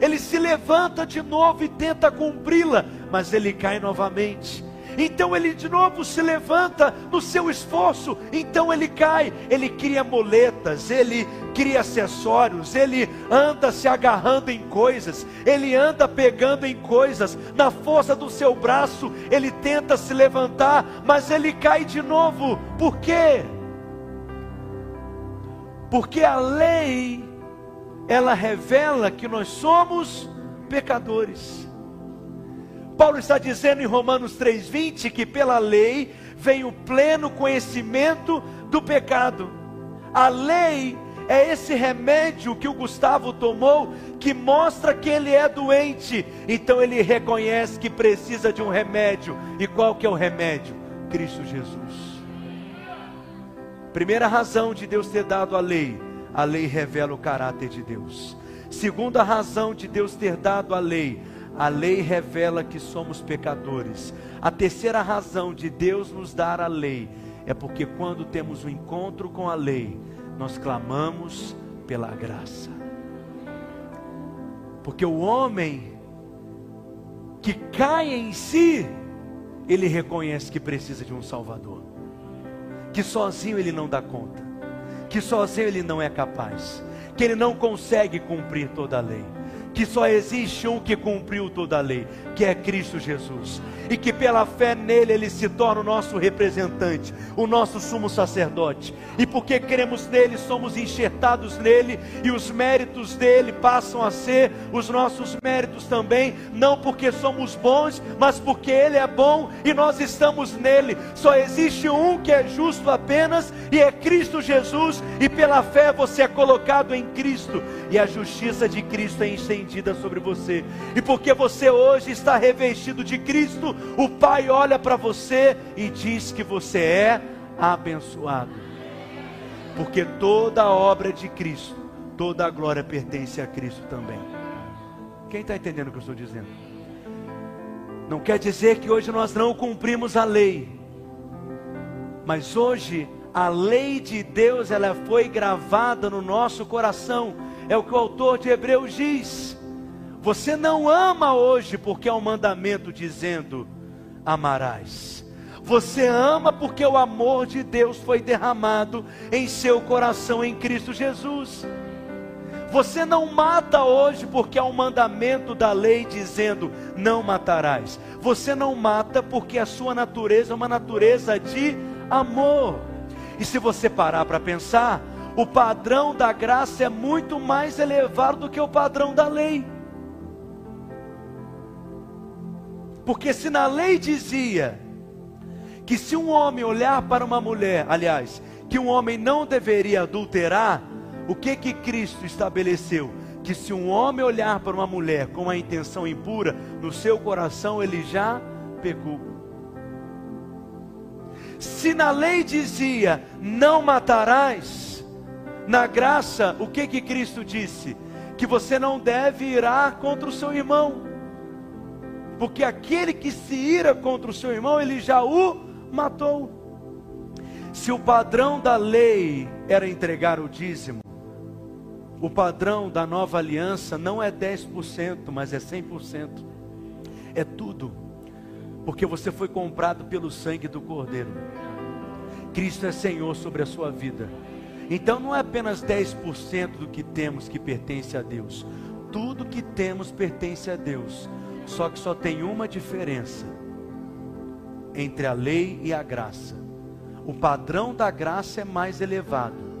Ele se levanta de novo e tenta cumpri-la, mas ele cai novamente. Então ele de novo se levanta no seu esforço, então ele cai, ele cria moletas, ele cria acessórios, ele anda se agarrando em coisas, ele anda pegando em coisas, na força do seu braço, ele tenta se levantar, mas ele cai de novo. Por quê? Porque a lei ela revela que nós somos pecadores. Paulo está dizendo em Romanos 3:20 que pela lei vem o pleno conhecimento do pecado. A lei é esse remédio que o Gustavo tomou que mostra que ele é doente. Então ele reconhece que precisa de um remédio. E qual que é o remédio? Cristo Jesus. Primeira razão de Deus ter dado a lei, a lei revela o caráter de Deus. Segunda razão de Deus ter dado a lei, a lei revela que somos pecadores. A terceira razão de Deus nos dar a lei é porque quando temos um encontro com a lei, nós clamamos pela graça. Porque o homem que cai em si, ele reconhece que precisa de um Salvador, que sozinho ele não dá conta, que sozinho ele não é capaz, que ele não consegue cumprir toda a lei que só existe um que cumpriu toda a lei, que é Cristo Jesus, e que pela fé nele ele se torna o nosso representante, o nosso sumo sacerdote, e porque cremos nele, somos enxertados nele, e os méritos dele passam a ser os nossos méritos também, não porque somos bons, mas porque ele é bom e nós estamos nele. Só existe um que é justo apenas, e é Cristo Jesus, e pela fé você é colocado em Cristo, e a justiça de Cristo é estendida sobre você, e porque você hoje está revestido de Cristo, o Pai olha para você e diz que você é abençoado. Porque toda obra de Cristo, toda a glória pertence a Cristo também. Quem está entendendo o que eu estou dizendo? Não quer dizer que hoje nós não cumprimos a lei, mas hoje a lei de Deus ela foi gravada no nosso coração. É o que o autor de Hebreus diz. Você não ama hoje porque é um mandamento dizendo: amarás. Você ama porque o amor de Deus foi derramado em seu coração em Cristo Jesus. Você não mata hoje porque é um mandamento da lei dizendo não matarás. Você não mata porque a sua natureza é uma natureza de amor. E se você parar para pensar, o padrão da graça é muito mais elevado do que o padrão da lei. Porque se na lei dizia que se um homem olhar para uma mulher, aliás, que um homem não deveria adulterar, o que que Cristo estabeleceu? Que se um homem olhar para uma mulher com a intenção impura, no seu coração ele já pecou. Se na lei dizia não matarás, na graça, o que que Cristo disse? Que você não deve irar contra o seu irmão porque aquele que se ira contra o seu irmão, ele já o matou. Se o padrão da lei era entregar o dízimo, o padrão da nova aliança não é 10%, mas é 100%. É tudo, porque você foi comprado pelo sangue do Cordeiro. Cristo é Senhor sobre a sua vida. Então não é apenas 10% do que temos que pertence a Deus. Tudo que temos pertence a Deus. Só que só tem uma diferença entre a lei e a graça. O padrão da graça é mais elevado.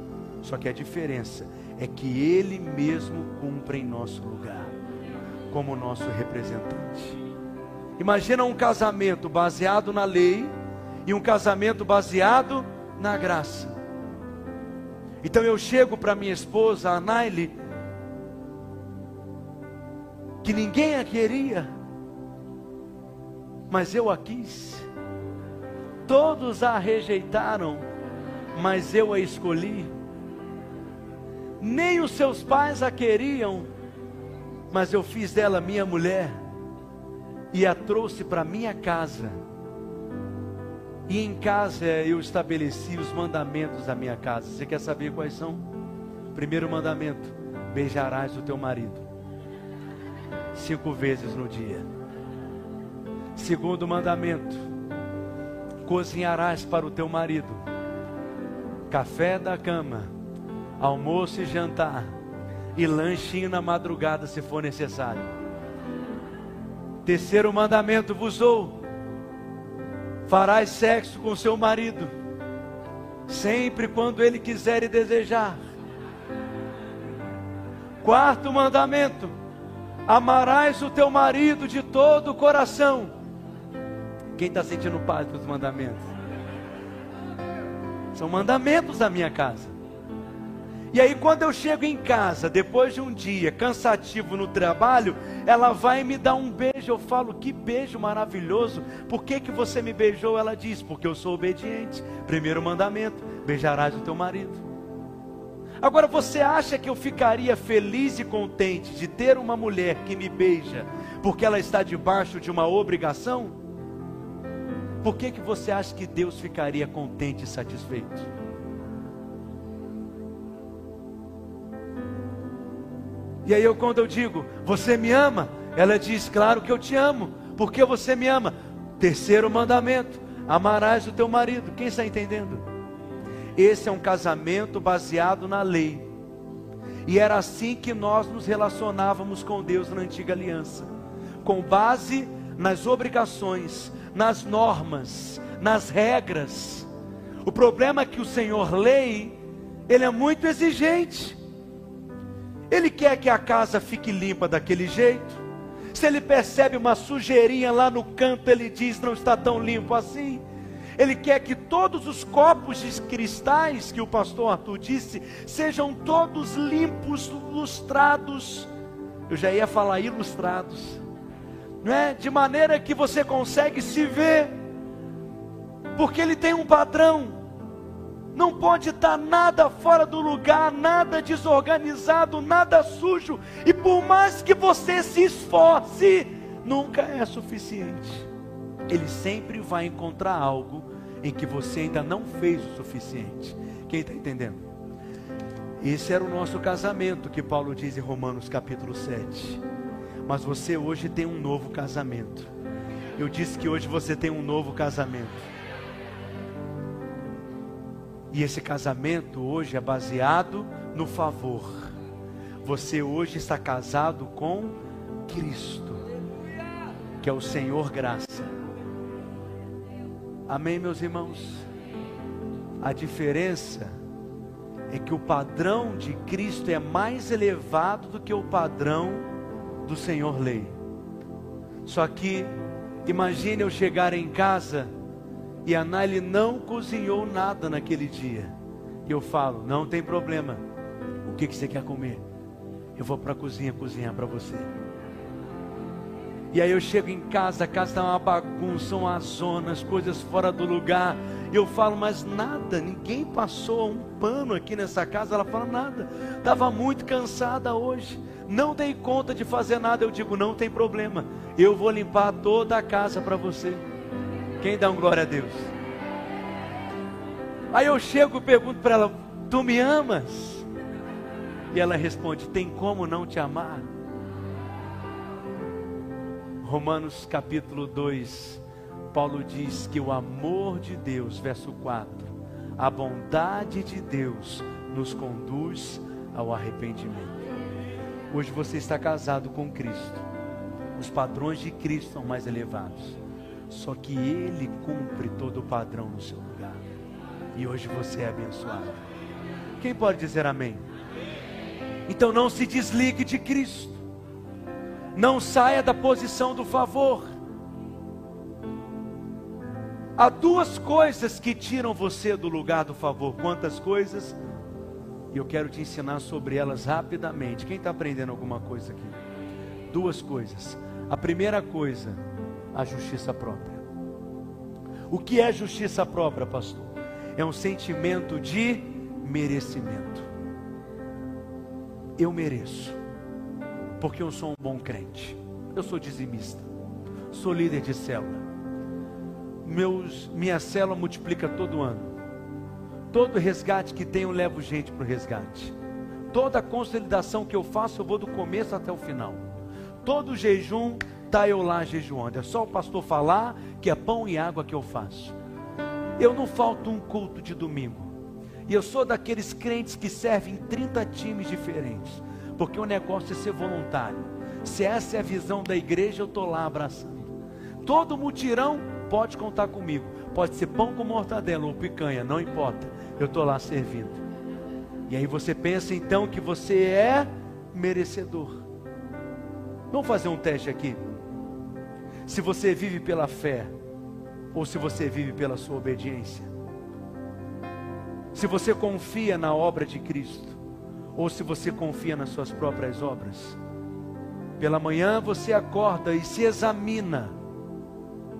Só que a diferença é que ele mesmo cumpre em nosso lugar, como nosso representante. Imagina um casamento baseado na lei e um casamento baseado na graça. Então eu chego para minha esposa, a Naile, que ninguém a queria, mas eu a quis. Todos a rejeitaram, mas eu a escolhi. Nem os seus pais a queriam, mas eu fiz dela minha mulher e a trouxe para minha casa. E em casa eu estabeleci os mandamentos da minha casa. Você quer saber quais são? Primeiro mandamento: beijarás o teu marido cinco vezes no dia. Segundo mandamento: cozinharás para o teu marido café da cama, almoço e jantar, e lanchinho na madrugada, se for necessário. Terceiro mandamento vos dou: farás sexo com seu marido, sempre quando ele quiser e desejar. Quarto mandamento: amarás o teu marido de todo o coração. Quem está sentindo paz dos mandamentos? São mandamentos da minha casa. E aí, quando eu chego em casa, depois de um dia cansativo no trabalho, ela vai me dar um beijo. Eu falo, que beijo maravilhoso. Por que, que você me beijou? Ela diz, porque eu sou obediente. Primeiro mandamento: beijarás o teu marido. Agora, você acha que eu ficaria feliz e contente de ter uma mulher que me beija, porque ela está debaixo de uma obrigação? Por que, que você acha que Deus ficaria contente e satisfeito? E aí eu quando eu digo, você me ama? Ela diz, claro que eu te amo. Porque você me ama? Terceiro mandamento: amarás o teu marido. Quem está entendendo? Esse é um casamento baseado na lei. E era assim que nós nos relacionávamos com Deus na antiga aliança, com base nas obrigações, nas normas, nas regras. O problema é que o Senhor lei, ele é muito exigente. Ele quer que a casa fique limpa daquele jeito. Se ele percebe uma sujeirinha lá no canto, ele diz: não está tão limpo assim. Ele quer que todos os copos de cristais que o pastor Arthur disse sejam todos limpos, lustrados. Eu já ia falar ilustrados não é? De maneira que você consegue se ver, porque ele tem um padrão. Não pode estar nada fora do lugar, nada desorganizado, nada sujo. E por mais que você se esforce, nunca é suficiente. Ele sempre vai encontrar algo em que você ainda não fez o suficiente. Quem está entendendo? Esse era o nosso casamento que Paulo diz em Romanos capítulo 7 mas você hoje tem um novo casamento. Eu disse que hoje você tem um novo casamento. E esse casamento hoje é baseado no favor. Você hoje está casado com Cristo, que é o Senhor graça. Amém, meus irmãos? A diferença é que o padrão de Cristo é mais elevado do que o padrão do Senhor lei. Só que imagine eu chegar em casa e a Naile não cozinhou nada naquele dia. E eu falo, não tem problema. O que, que você quer comer? Eu vou para a cozinha cozinhar para você. E aí eu chego em casa, a casa está uma bagunça, uma zona, as coisas fora do lugar. E eu falo, mas nada, ninguém passou um pano aqui nessa casa. Ela fala, nada, estava muito cansada hoje não dei conta de fazer nada, eu digo, não tem problema, eu vou limpar toda a casa para você. Quem dá um glória a Deus? Aí eu chego e pergunto para ela: Tu me amas? E ela responde: Tem como não te amar? Romanos capítulo 2, Paulo diz que o amor de Deus, verso 4, a bondade de Deus nos conduz ao arrependimento. Hoje você está casado com Cristo. Os padrões de Cristo são mais elevados. Só que Ele cumpre todo o padrão no seu lugar. E hoje você é abençoado. Quem pode dizer amém? Então não se desligue de Cristo. Não saia da posição do favor. Há duas coisas que tiram você do lugar do favor. Quantas coisas? E eu quero te ensinar sobre elas rapidamente. Quem está aprendendo alguma coisa aqui? Duas coisas. A primeira coisa, a justiça própria. O que é justiça própria, pastor? É um sentimento de merecimento. Eu mereço, porque eu sou um bom crente. Eu sou dizimista, sou líder de célula. Meus, minha célula multiplica todo ano. Todo resgate que tenho, levo gente para o resgate. Toda consolidação que eu faço, eu vou do começo até o final. Todo jejum, tá eu lá jejuando. É só o pastor falar que é pão e água que eu faço. Eu não falto um culto de domingo. E eu sou daqueles crentes que servem em 30 times diferentes. Porque o negócio é ser voluntário. Se essa é a visão da igreja, eu estou lá abraçando. Todo mutirão pode contar comigo. Pode ser pão com mortadela ou picanha, não importa. Eu estou lá servindo. E aí você pensa então que você é merecedor. Vamos fazer um teste aqui. Se você vive pela fé ou se você vive pela sua obediência. Se você confia na obra de Cristo ou se você confia nas suas próprias obras. Pela manhã você acorda e se examina.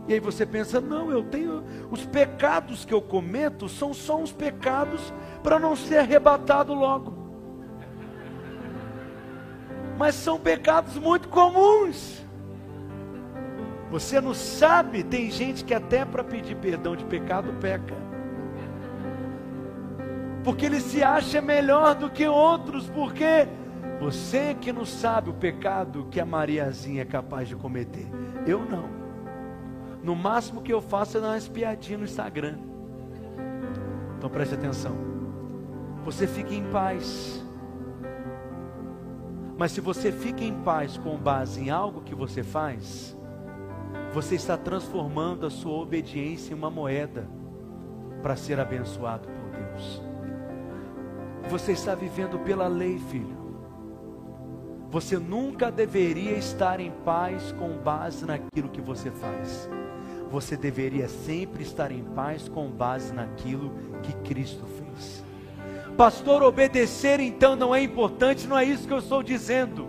E aí você pensa: não, eu tenho. Os pecados que eu cometo são só uns pecados para não ser arrebatado logo. Mas são pecados muito comuns. Você não sabe, tem gente que até para pedir perdão de pecado peca. Porque ele se acha melhor do que outros, porque você que não sabe o pecado que a Mariazinha é capaz de cometer. Eu não. No máximo que eu faço é dar uma espiadinha no Instagram. Então preste atenção. Você fica em paz. Mas se você fica em paz com base em algo que você faz, você está transformando a sua obediência em uma moeda para ser abençoado por Deus. Você está vivendo pela lei, filho. Você nunca deveria estar em paz com base naquilo que você faz. Você deveria sempre estar em paz com base naquilo que Cristo fez. Pastor, obedecer então não é importante, não é isso que eu estou dizendo.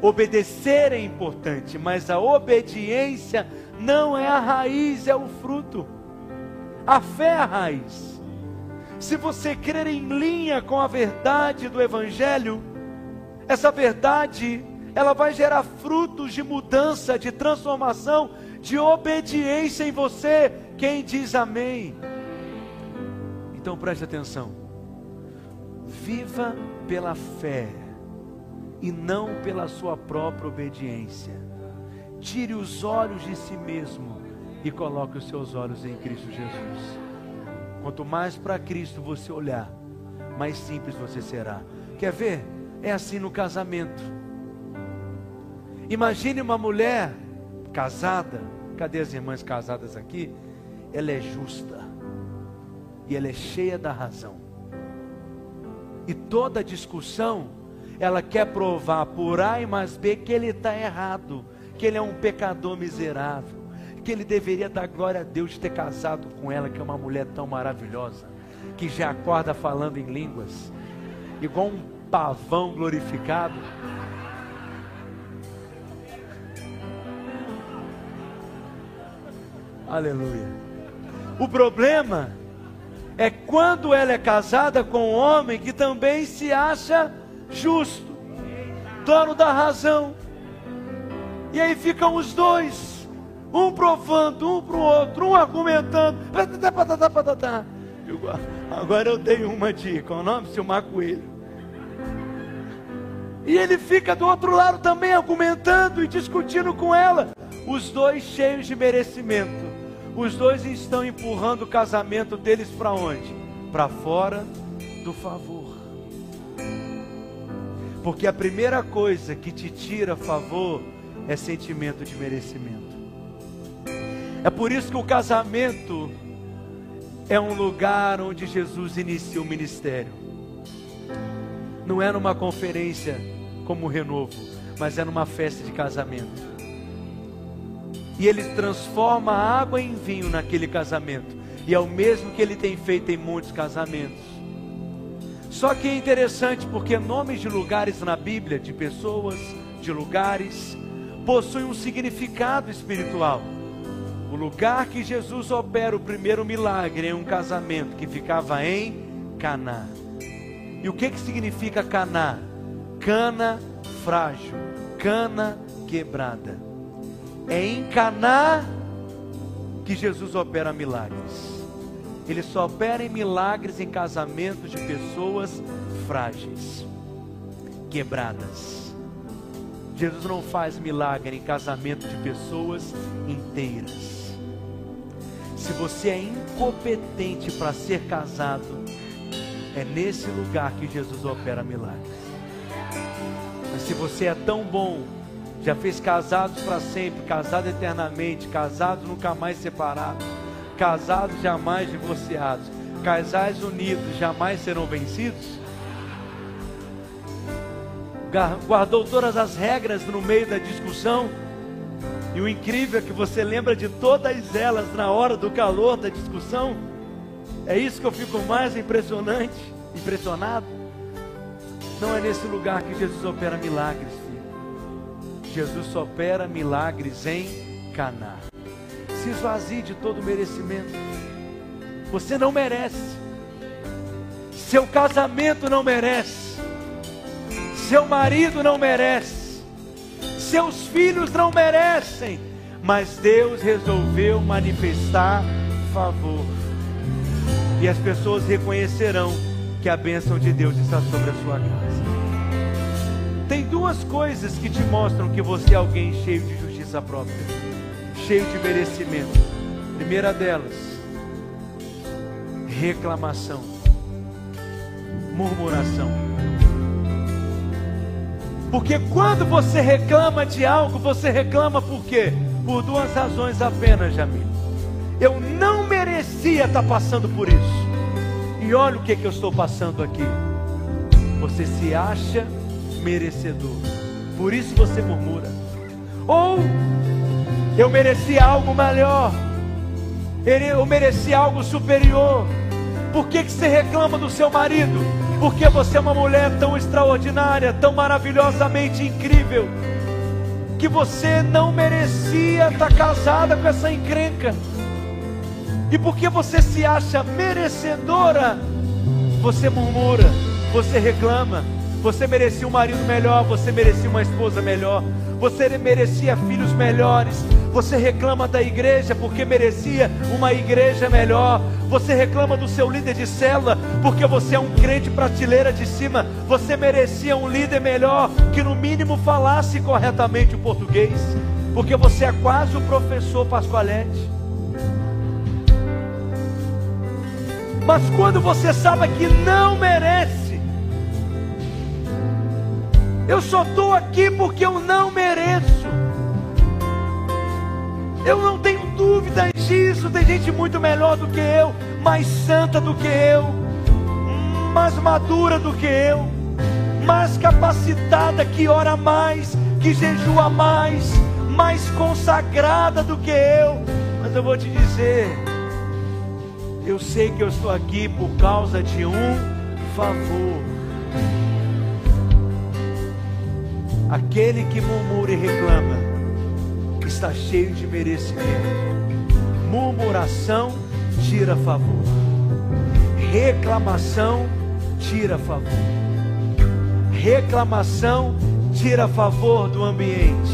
Obedecer é importante, mas a obediência não é a raiz, é o fruto. A fé é a raiz. Se você crer em linha com a verdade do Evangelho, essa verdade, ela vai gerar frutos de mudança, de transformação, de obediência em você. Quem diz amém? Então preste atenção. Viva pela fé e não pela sua própria obediência. Tire os olhos de si mesmo e coloque os seus olhos em Cristo Jesus. Quanto mais para Cristo você olhar, mais simples você será. Quer ver? É assim no casamento. Imagine uma mulher casada, cadê as irmãs casadas aqui? Ela é justa e ela é cheia da razão. E toda discussão, ela quer provar por A e mais B que ele está errado, que ele é um pecador miserável, que ele deveria dar glória a Deus de ter casado com ela, que é uma mulher tão maravilhosa, que já acorda falando em línguas, igual um pavão glorificado. Aleluia. O problema é quando ela é casada com um homem que também se acha justo, dono da razão. E aí ficam os dois, um provando um para o outro, um argumentando. Agora eu dei uma dica, o nome Silmar Coelho. E ele fica do outro lado também argumentando e discutindo com ela. Os dois cheios de merecimento. Os dois estão empurrando o casamento deles para onde? Para fora do favor. Porque a primeira coisa que te tira favor é sentimento de merecimento. É por isso que o casamento é um lugar onde Jesus inicia o ministério. Não é numa conferência como renovo, mas é numa festa de casamento. E ele transforma a água em vinho naquele casamento. E é o mesmo que ele tem feito em muitos casamentos. Só que é interessante porque nomes de lugares na Bíblia, de pessoas, de lugares, possuem um significado espiritual. O lugar que Jesus opera o primeiro milagre em um casamento que ficava em Caná. E o que que significa Caná? Cana frágil, cana quebrada. É em Caná que Jesus opera milagres. Ele só opera em milagres em casamentos de pessoas frágeis, quebradas. Jesus não faz milagre em casamento de pessoas inteiras. Se você é incompetente para ser casado, é nesse lugar que Jesus opera milagres. Mas se você é tão bom, já fez casados para sempre, casado eternamente, casado nunca mais separado, casados jamais divorciados, casais unidos jamais serão vencidos, guardou todas as regras no meio da discussão. E o incrível é que você lembra de todas elas na hora do calor da discussão. É isso que eu fico mais impressionante, impressionado. Não é nesse lugar que Jesus opera milagres, filho. Jesus opera milagres em Caná. Se esvazie de todo merecimento. Você não merece. Seu casamento não merece seu marido não merece, seus filhos não merecem, mas Deus resolveu manifestar favor, e as pessoas reconhecerão que a bênção de Deus está sobre a sua casa. Tem duas coisas que te mostram que você é alguém cheio de justiça própria, cheio de merecimento. Primeira delas, reclamação, murmuração. Porque quando você reclama de algo, você reclama por quê? Por duas razões apenas, Jamil. Eu não merecia estar passando por isso. E olha o que, que eu estou passando aqui. Você se acha merecedor. Por isso você murmura. Ou eu merecia algo melhor. Eu merecia algo superior. Por que, que você reclama do seu marido? Porque você é uma mulher tão extraordinária, tão maravilhosamente incrível, que você não merecia estar casada com essa encrenca, e porque você se acha merecedora, você murmura, você reclama, você merecia um marido melhor, você merecia uma esposa melhor, você merecia filhos melhores, você reclama da igreja porque merecia uma igreja melhor. Você reclama do seu líder de célula porque você é um crente prateleira de cima. Você merecia um líder melhor que no mínimo falasse corretamente o português. Porque você é quase o professor Pascoalete. Mas quando você sabe que não merece, eu só estou aqui porque eu não mereço. Eu não tenho dúvidas disso. Tem gente muito melhor do que eu, mais santa do que eu, mais madura do que eu, mais capacitada, que ora mais, que jejua mais, mais consagrada do que eu. Mas eu vou te dizer, eu sei que eu estou aqui por causa de um favor. Aquele que murmura e reclama está cheio de merecimento. Murmuração tira favor. Reclamação tira favor. Reclamação tira favor do ambiente.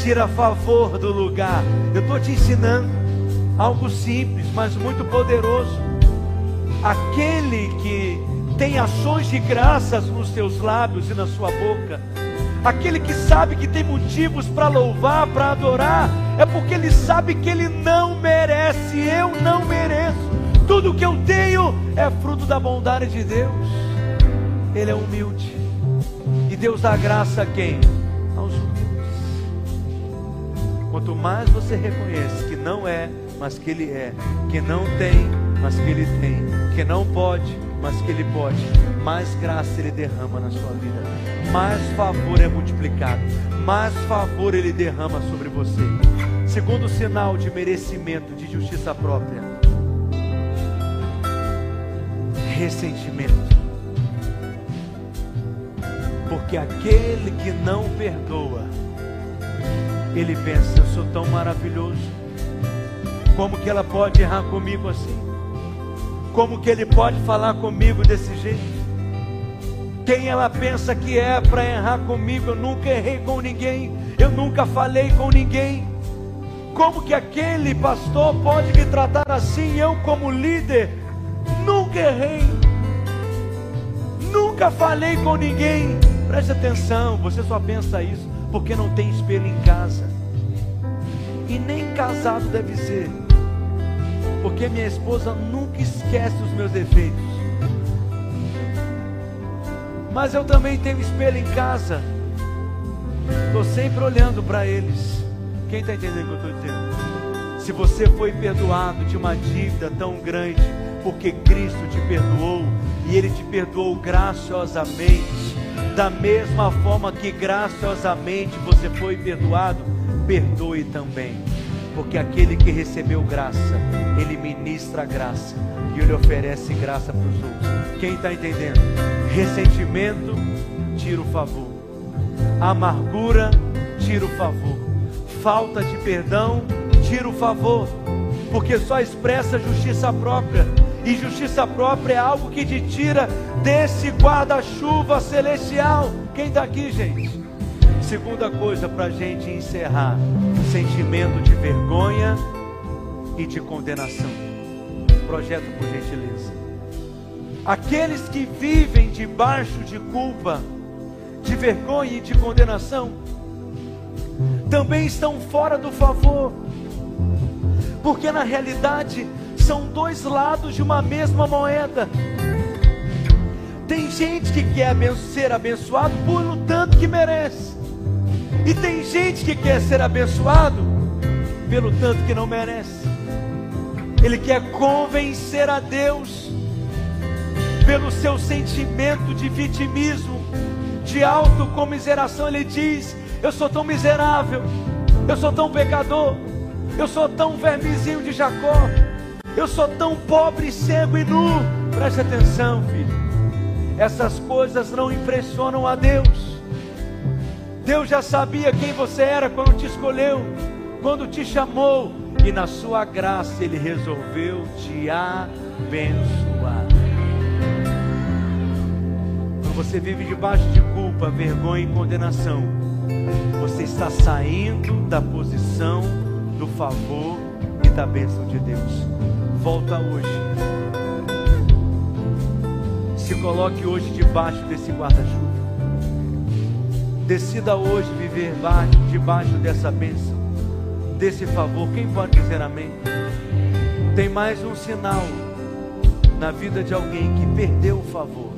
Tira favor do lugar. Eu estou te ensinando algo simples, mas muito poderoso. Aquele que tem ações de graças nos seus lábios e na sua boca Aquele que sabe que tem motivos para louvar, para adorar, é porque ele sabe que ele não merece, eu não mereço. Tudo que eu tenho é fruto da bondade de Deus. Ele é humilde. E Deus dá graça a quem? Aos humildes. Quanto mais você reconhece que não é, mas que Ele é, que não tem, mas que Ele tem, que não pode, mas que Ele pode, mais graça Ele derrama na sua vida, mais favor é multiplicado, mais favor Ele derrama sobre você. Segundo sinal de merecimento, de justiça própria, ressentimento. Porque aquele que não perdoa, ele pensa: eu sou tão maravilhoso, Como que ela pode errar comigo assim? Como que ele pode falar comigo desse jeito? Quem ela pensa que é para errar comigo? Eu nunca errei com ninguém, eu nunca falei com ninguém. Como que aquele pastor pode me tratar assim? Eu, como líder, nunca errei, nunca falei com ninguém. Preste atenção, você só pensa isso porque não tem espelho em casa, e nem casado deve ser porque minha esposa nunca esquece os meus defeitos. Mas eu também tenho espelho em casa, estou sempre olhando para eles. Quem está entendendo o que eu estou dizendo? Se você foi perdoado de uma dívida tão grande, porque Cristo te perdoou e Ele te perdoou graciosamente, da mesma forma que graciosamente você foi perdoado, perdoe também porque aquele que recebeu graça, ele ministra graça e ele oferece graça para os outros. Quem está entendendo? Ressentimento tira o favor, amargura tira o favor, falta de perdão tira o favor, porque só expressa justiça própria. E justiça própria é algo que te tira desse guarda-chuva celestial. Quem está aqui, gente? Segunda coisa para a gente encerrar: sentimento de vergonha e de condenação. Projeto por gentileza. Aqueles que vivem debaixo de culpa, de vergonha e de condenação, também estão fora do favor, porque na realidade são dois lados de uma mesma moeda. Tem gente que quer ser abençoado por o tanto que merece. E tem gente que quer ser abençoado pelo tanto que não merece. Ele quer convencer a Deus pelo seu sentimento de vitimismo, de autocomiseração. Ele diz: Eu sou tão miserável, eu sou tão pecador, eu sou tão vermezinho de Jacó, eu sou tão pobre, cego e nu. Preste atenção, filho. Essas coisas não impressionam a Deus. Deus já sabia quem você era quando te escolheu, quando te chamou, e na sua graça Ele resolveu te abençoar. Você vive debaixo de culpa, vergonha e condenação, você está saindo da posição do favor e da bênção de Deus. Volta hoje. Se coloque hoje debaixo desse guarda-chuva. Decida hoje viver debaixo dessa bênção, desse favor. Quem pode dizer amém? Tem mais um sinal na vida de alguém que perdeu o favor,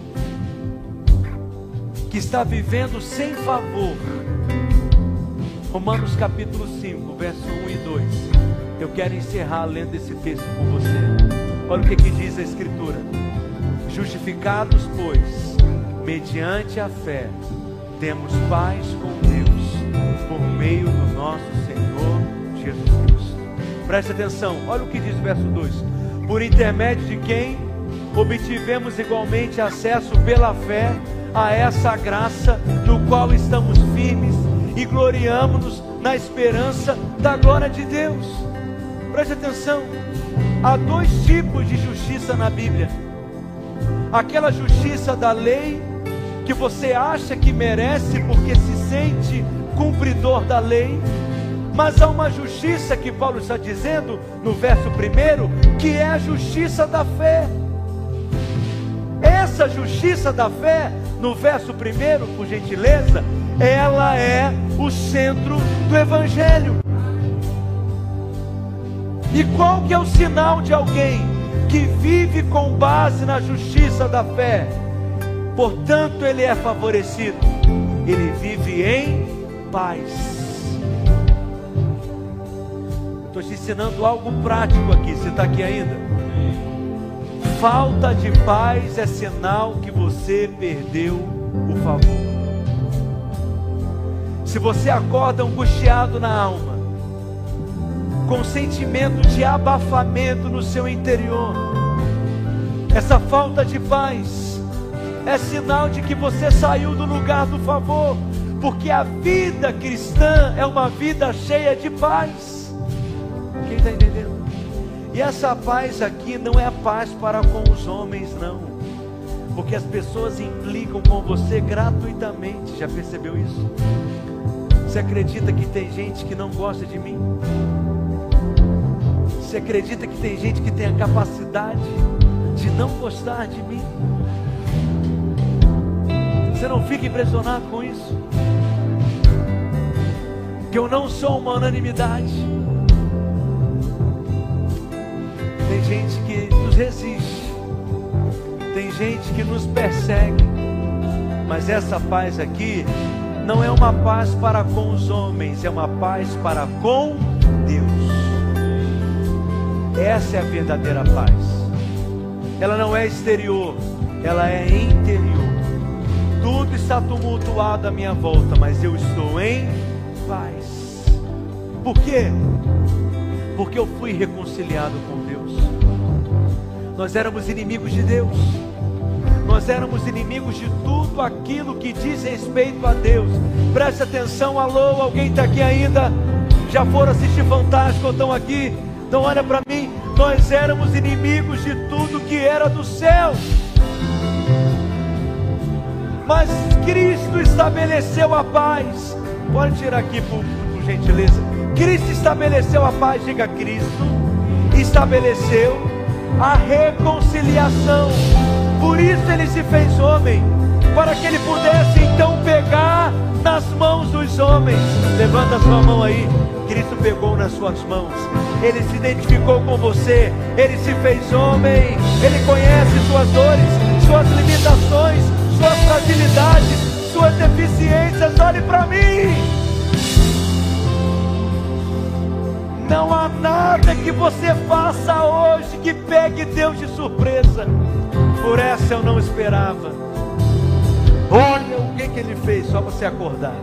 que está vivendo sem favor. Romanos capítulo 5, verso 1 e 2. Eu quero encerrar lendo esse texto com você. Olha o que, que diz a Escritura: Justificados, pois, mediante a fé temos paz com Deus por meio do nosso Senhor Jesus Cristo. Preste atenção, olha o que diz o verso 2: Por intermédio de quem obtivemos igualmente acesso pela fé a essa graça, no qual estamos firmes e gloriamos-nos na esperança da glória de Deus. Preste atenção, há dois tipos de justiça na Bíblia: aquela justiça da lei que você acha que merece porque se sente cumpridor da lei, mas há uma justiça que Paulo está dizendo no verso primeiro, que é a justiça da fé. Essa justiça da fé, no verso primeiro, por gentileza, ela é o centro do Evangelho. E qual que é o sinal de alguém que vive com base na justiça da fé? portanto ele é favorecido, ele vive em paz. Estou te ensinando algo prático aqui, você está aqui ainda? Falta de paz é sinal que você perdeu o favor. Se você acorda angustiado na alma, com sentimento de abafamento no seu interior, essa falta de paz é sinal de que você saiu do lugar do favor, porque a vida cristã é uma vida cheia de paz. Quem está entendendo? E essa paz aqui não é a paz para com os homens, não. Porque as pessoas implicam com você gratuitamente. Já percebeu isso? Você acredita que tem gente que não gosta de mim? Você acredita que tem gente que tem a capacidade de não gostar de mim? Você não fica impressionado com isso? Que eu não sou uma unanimidade. Gente que nos resiste. Tem gente que nos persegue. Mas essa paz aqui não é uma paz para com os homens, é uma paz para com Deus. Essa é a verdadeira paz. Ela não é exterior, ela é interior. Tudo está tumultuado à minha volta, mas eu estou em paz. Por quê? Porque eu fui reconciliado com Deus. Nós éramos inimigos de Deus. Nós éramos inimigos de tudo aquilo que diz respeito a Deus. Preste atenção, alô, alguém está aqui ainda? Já foram assistir Fantástico ou estão aqui? Então olha para mim, nós éramos inimigos de tudo que era do céu. Mas Cristo estabeleceu a paz. Pode tirar aqui por, por gentileza. Cristo estabeleceu a paz, diga Cristo. Estabeleceu a reconciliação. Por isso ele se fez homem, para que ele pudesse então pegar nas mãos dos homens. Levanta sua mão aí. Cristo pegou nas suas mãos. Ele se identificou com você. Ele se fez homem. Ele conhece suas dores, suas limitações, suas fragilidades, suas deficiências. Olhe para mim. Não há nada que você faça hoje que pegue Deus de surpresa. Por essa eu não esperava. Olha o que, que ele fez só você acordar.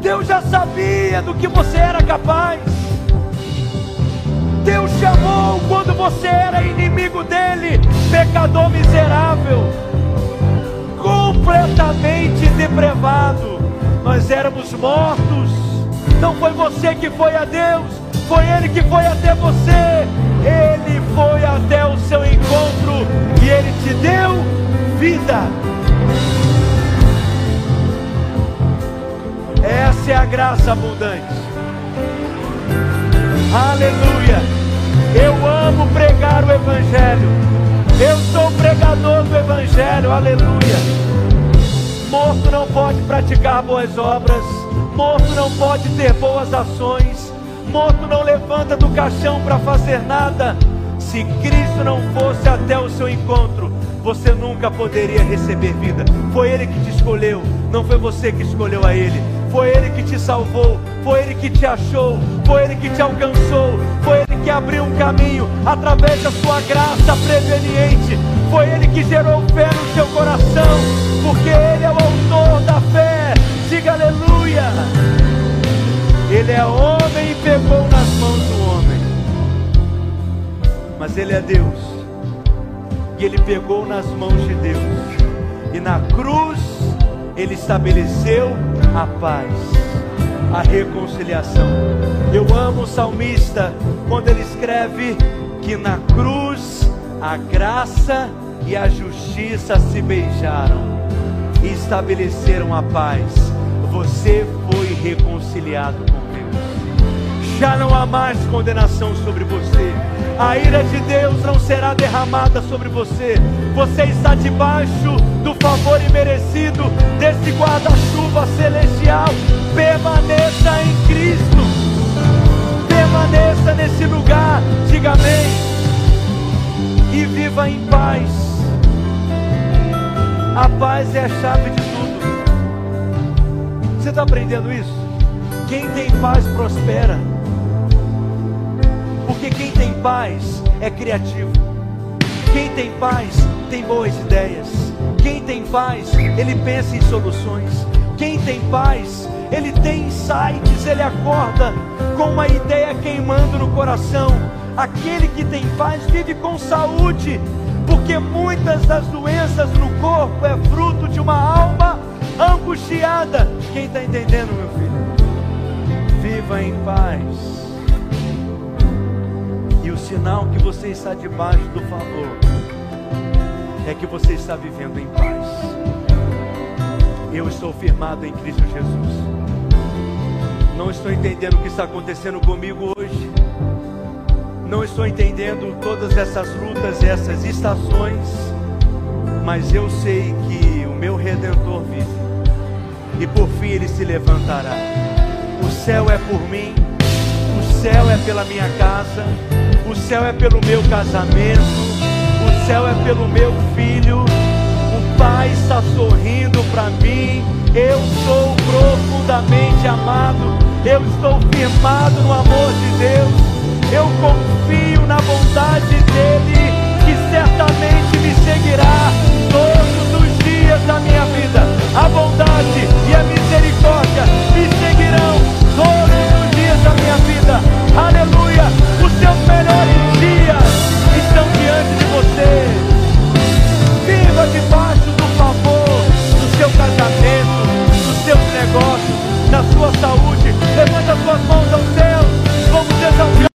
Deus já sabia do que você era capaz. Deus chamou quando você era inimigo dele, pecador miserável, completamente depravado. Nós éramos mortos. Não foi você que foi a Deus, foi Ele que foi até você. Ele foi até o seu encontro e Ele te deu vida. Essa é a graça abundante. Aleluia. Eu amo pregar o Evangelho. Eu sou pregador do Evangelho. Aleluia. Morto não pode praticar boas obras. Morto não pode ter boas ações. Morto não levanta do caixão para fazer nada. Se Cristo não fosse até o seu encontro, você nunca poderia receber vida. Foi Ele que te escolheu, não foi você que escolheu a Ele. Foi Ele que te salvou, foi Ele que te achou, foi Ele que te alcançou, foi Ele que abriu um caminho através da sua graça preveniente. Foi Ele que gerou fé no seu coração, porque Ele é o autor da fé. Diga aleluia. Ele é homem e pegou nas mãos do homem, mas Ele é Deus. E ele pegou nas mãos de Deus, e na cruz ele estabeleceu a paz, a reconciliação. Eu amo o salmista quando ele escreve que na cruz a graça e a justiça se beijaram e estabeleceram a paz. Você foi reconciliado com Deus. Já não há mais condenação sobre você. A ira de Deus não será derramada sobre você. Você está debaixo do favor imerecido desse guarda-chuva celestial. Permaneça em Cristo. Permaneça nesse lugar. Diga amém. E viva em paz. A paz é a chave de tudo. Você está aprendendo isso? Quem tem paz prospera. Porque quem tem paz é criativo. Quem tem paz tem boas ideias. Quem tem paz, ele pensa em soluções. Quem tem paz, ele tem insights, ele acorda com uma ideia queimando no coração. Aquele que tem paz vive com saúde, porque muitas das doenças no corpo é fruto de uma alma angustiada. Quem está entendendo, meu filho? Viva em paz E o sinal que você está debaixo do favor é que você está vivendo em paz. Eu estou firmado em Cristo Jesus. Não estou entendendo o que está acontecendo comigo hoje. Não estou entendendo todas essas lutas, essas estações. Mas eu sei que o meu redentor vive. E por fim ele se levantará. O céu é por mim. O céu é pela minha casa. O céu é pelo meu casamento. O céu é pelo meu filho. O Pai está sorrindo para mim. Eu sou profundamente amado. Eu estou firmado no amor de Deus. Eu confio na vontade dele, que certamente me seguirá todos os dias da minha vida. A bondade e a misericórdia me seguirão todos os dias da minha vida. Aleluia! Os seus melhores dias estão diante de você. Viva debaixo do favor do seu casamento, dos seus negócios, da sua saúde. Levanta suas mãos ao céu. Vamos exaltar.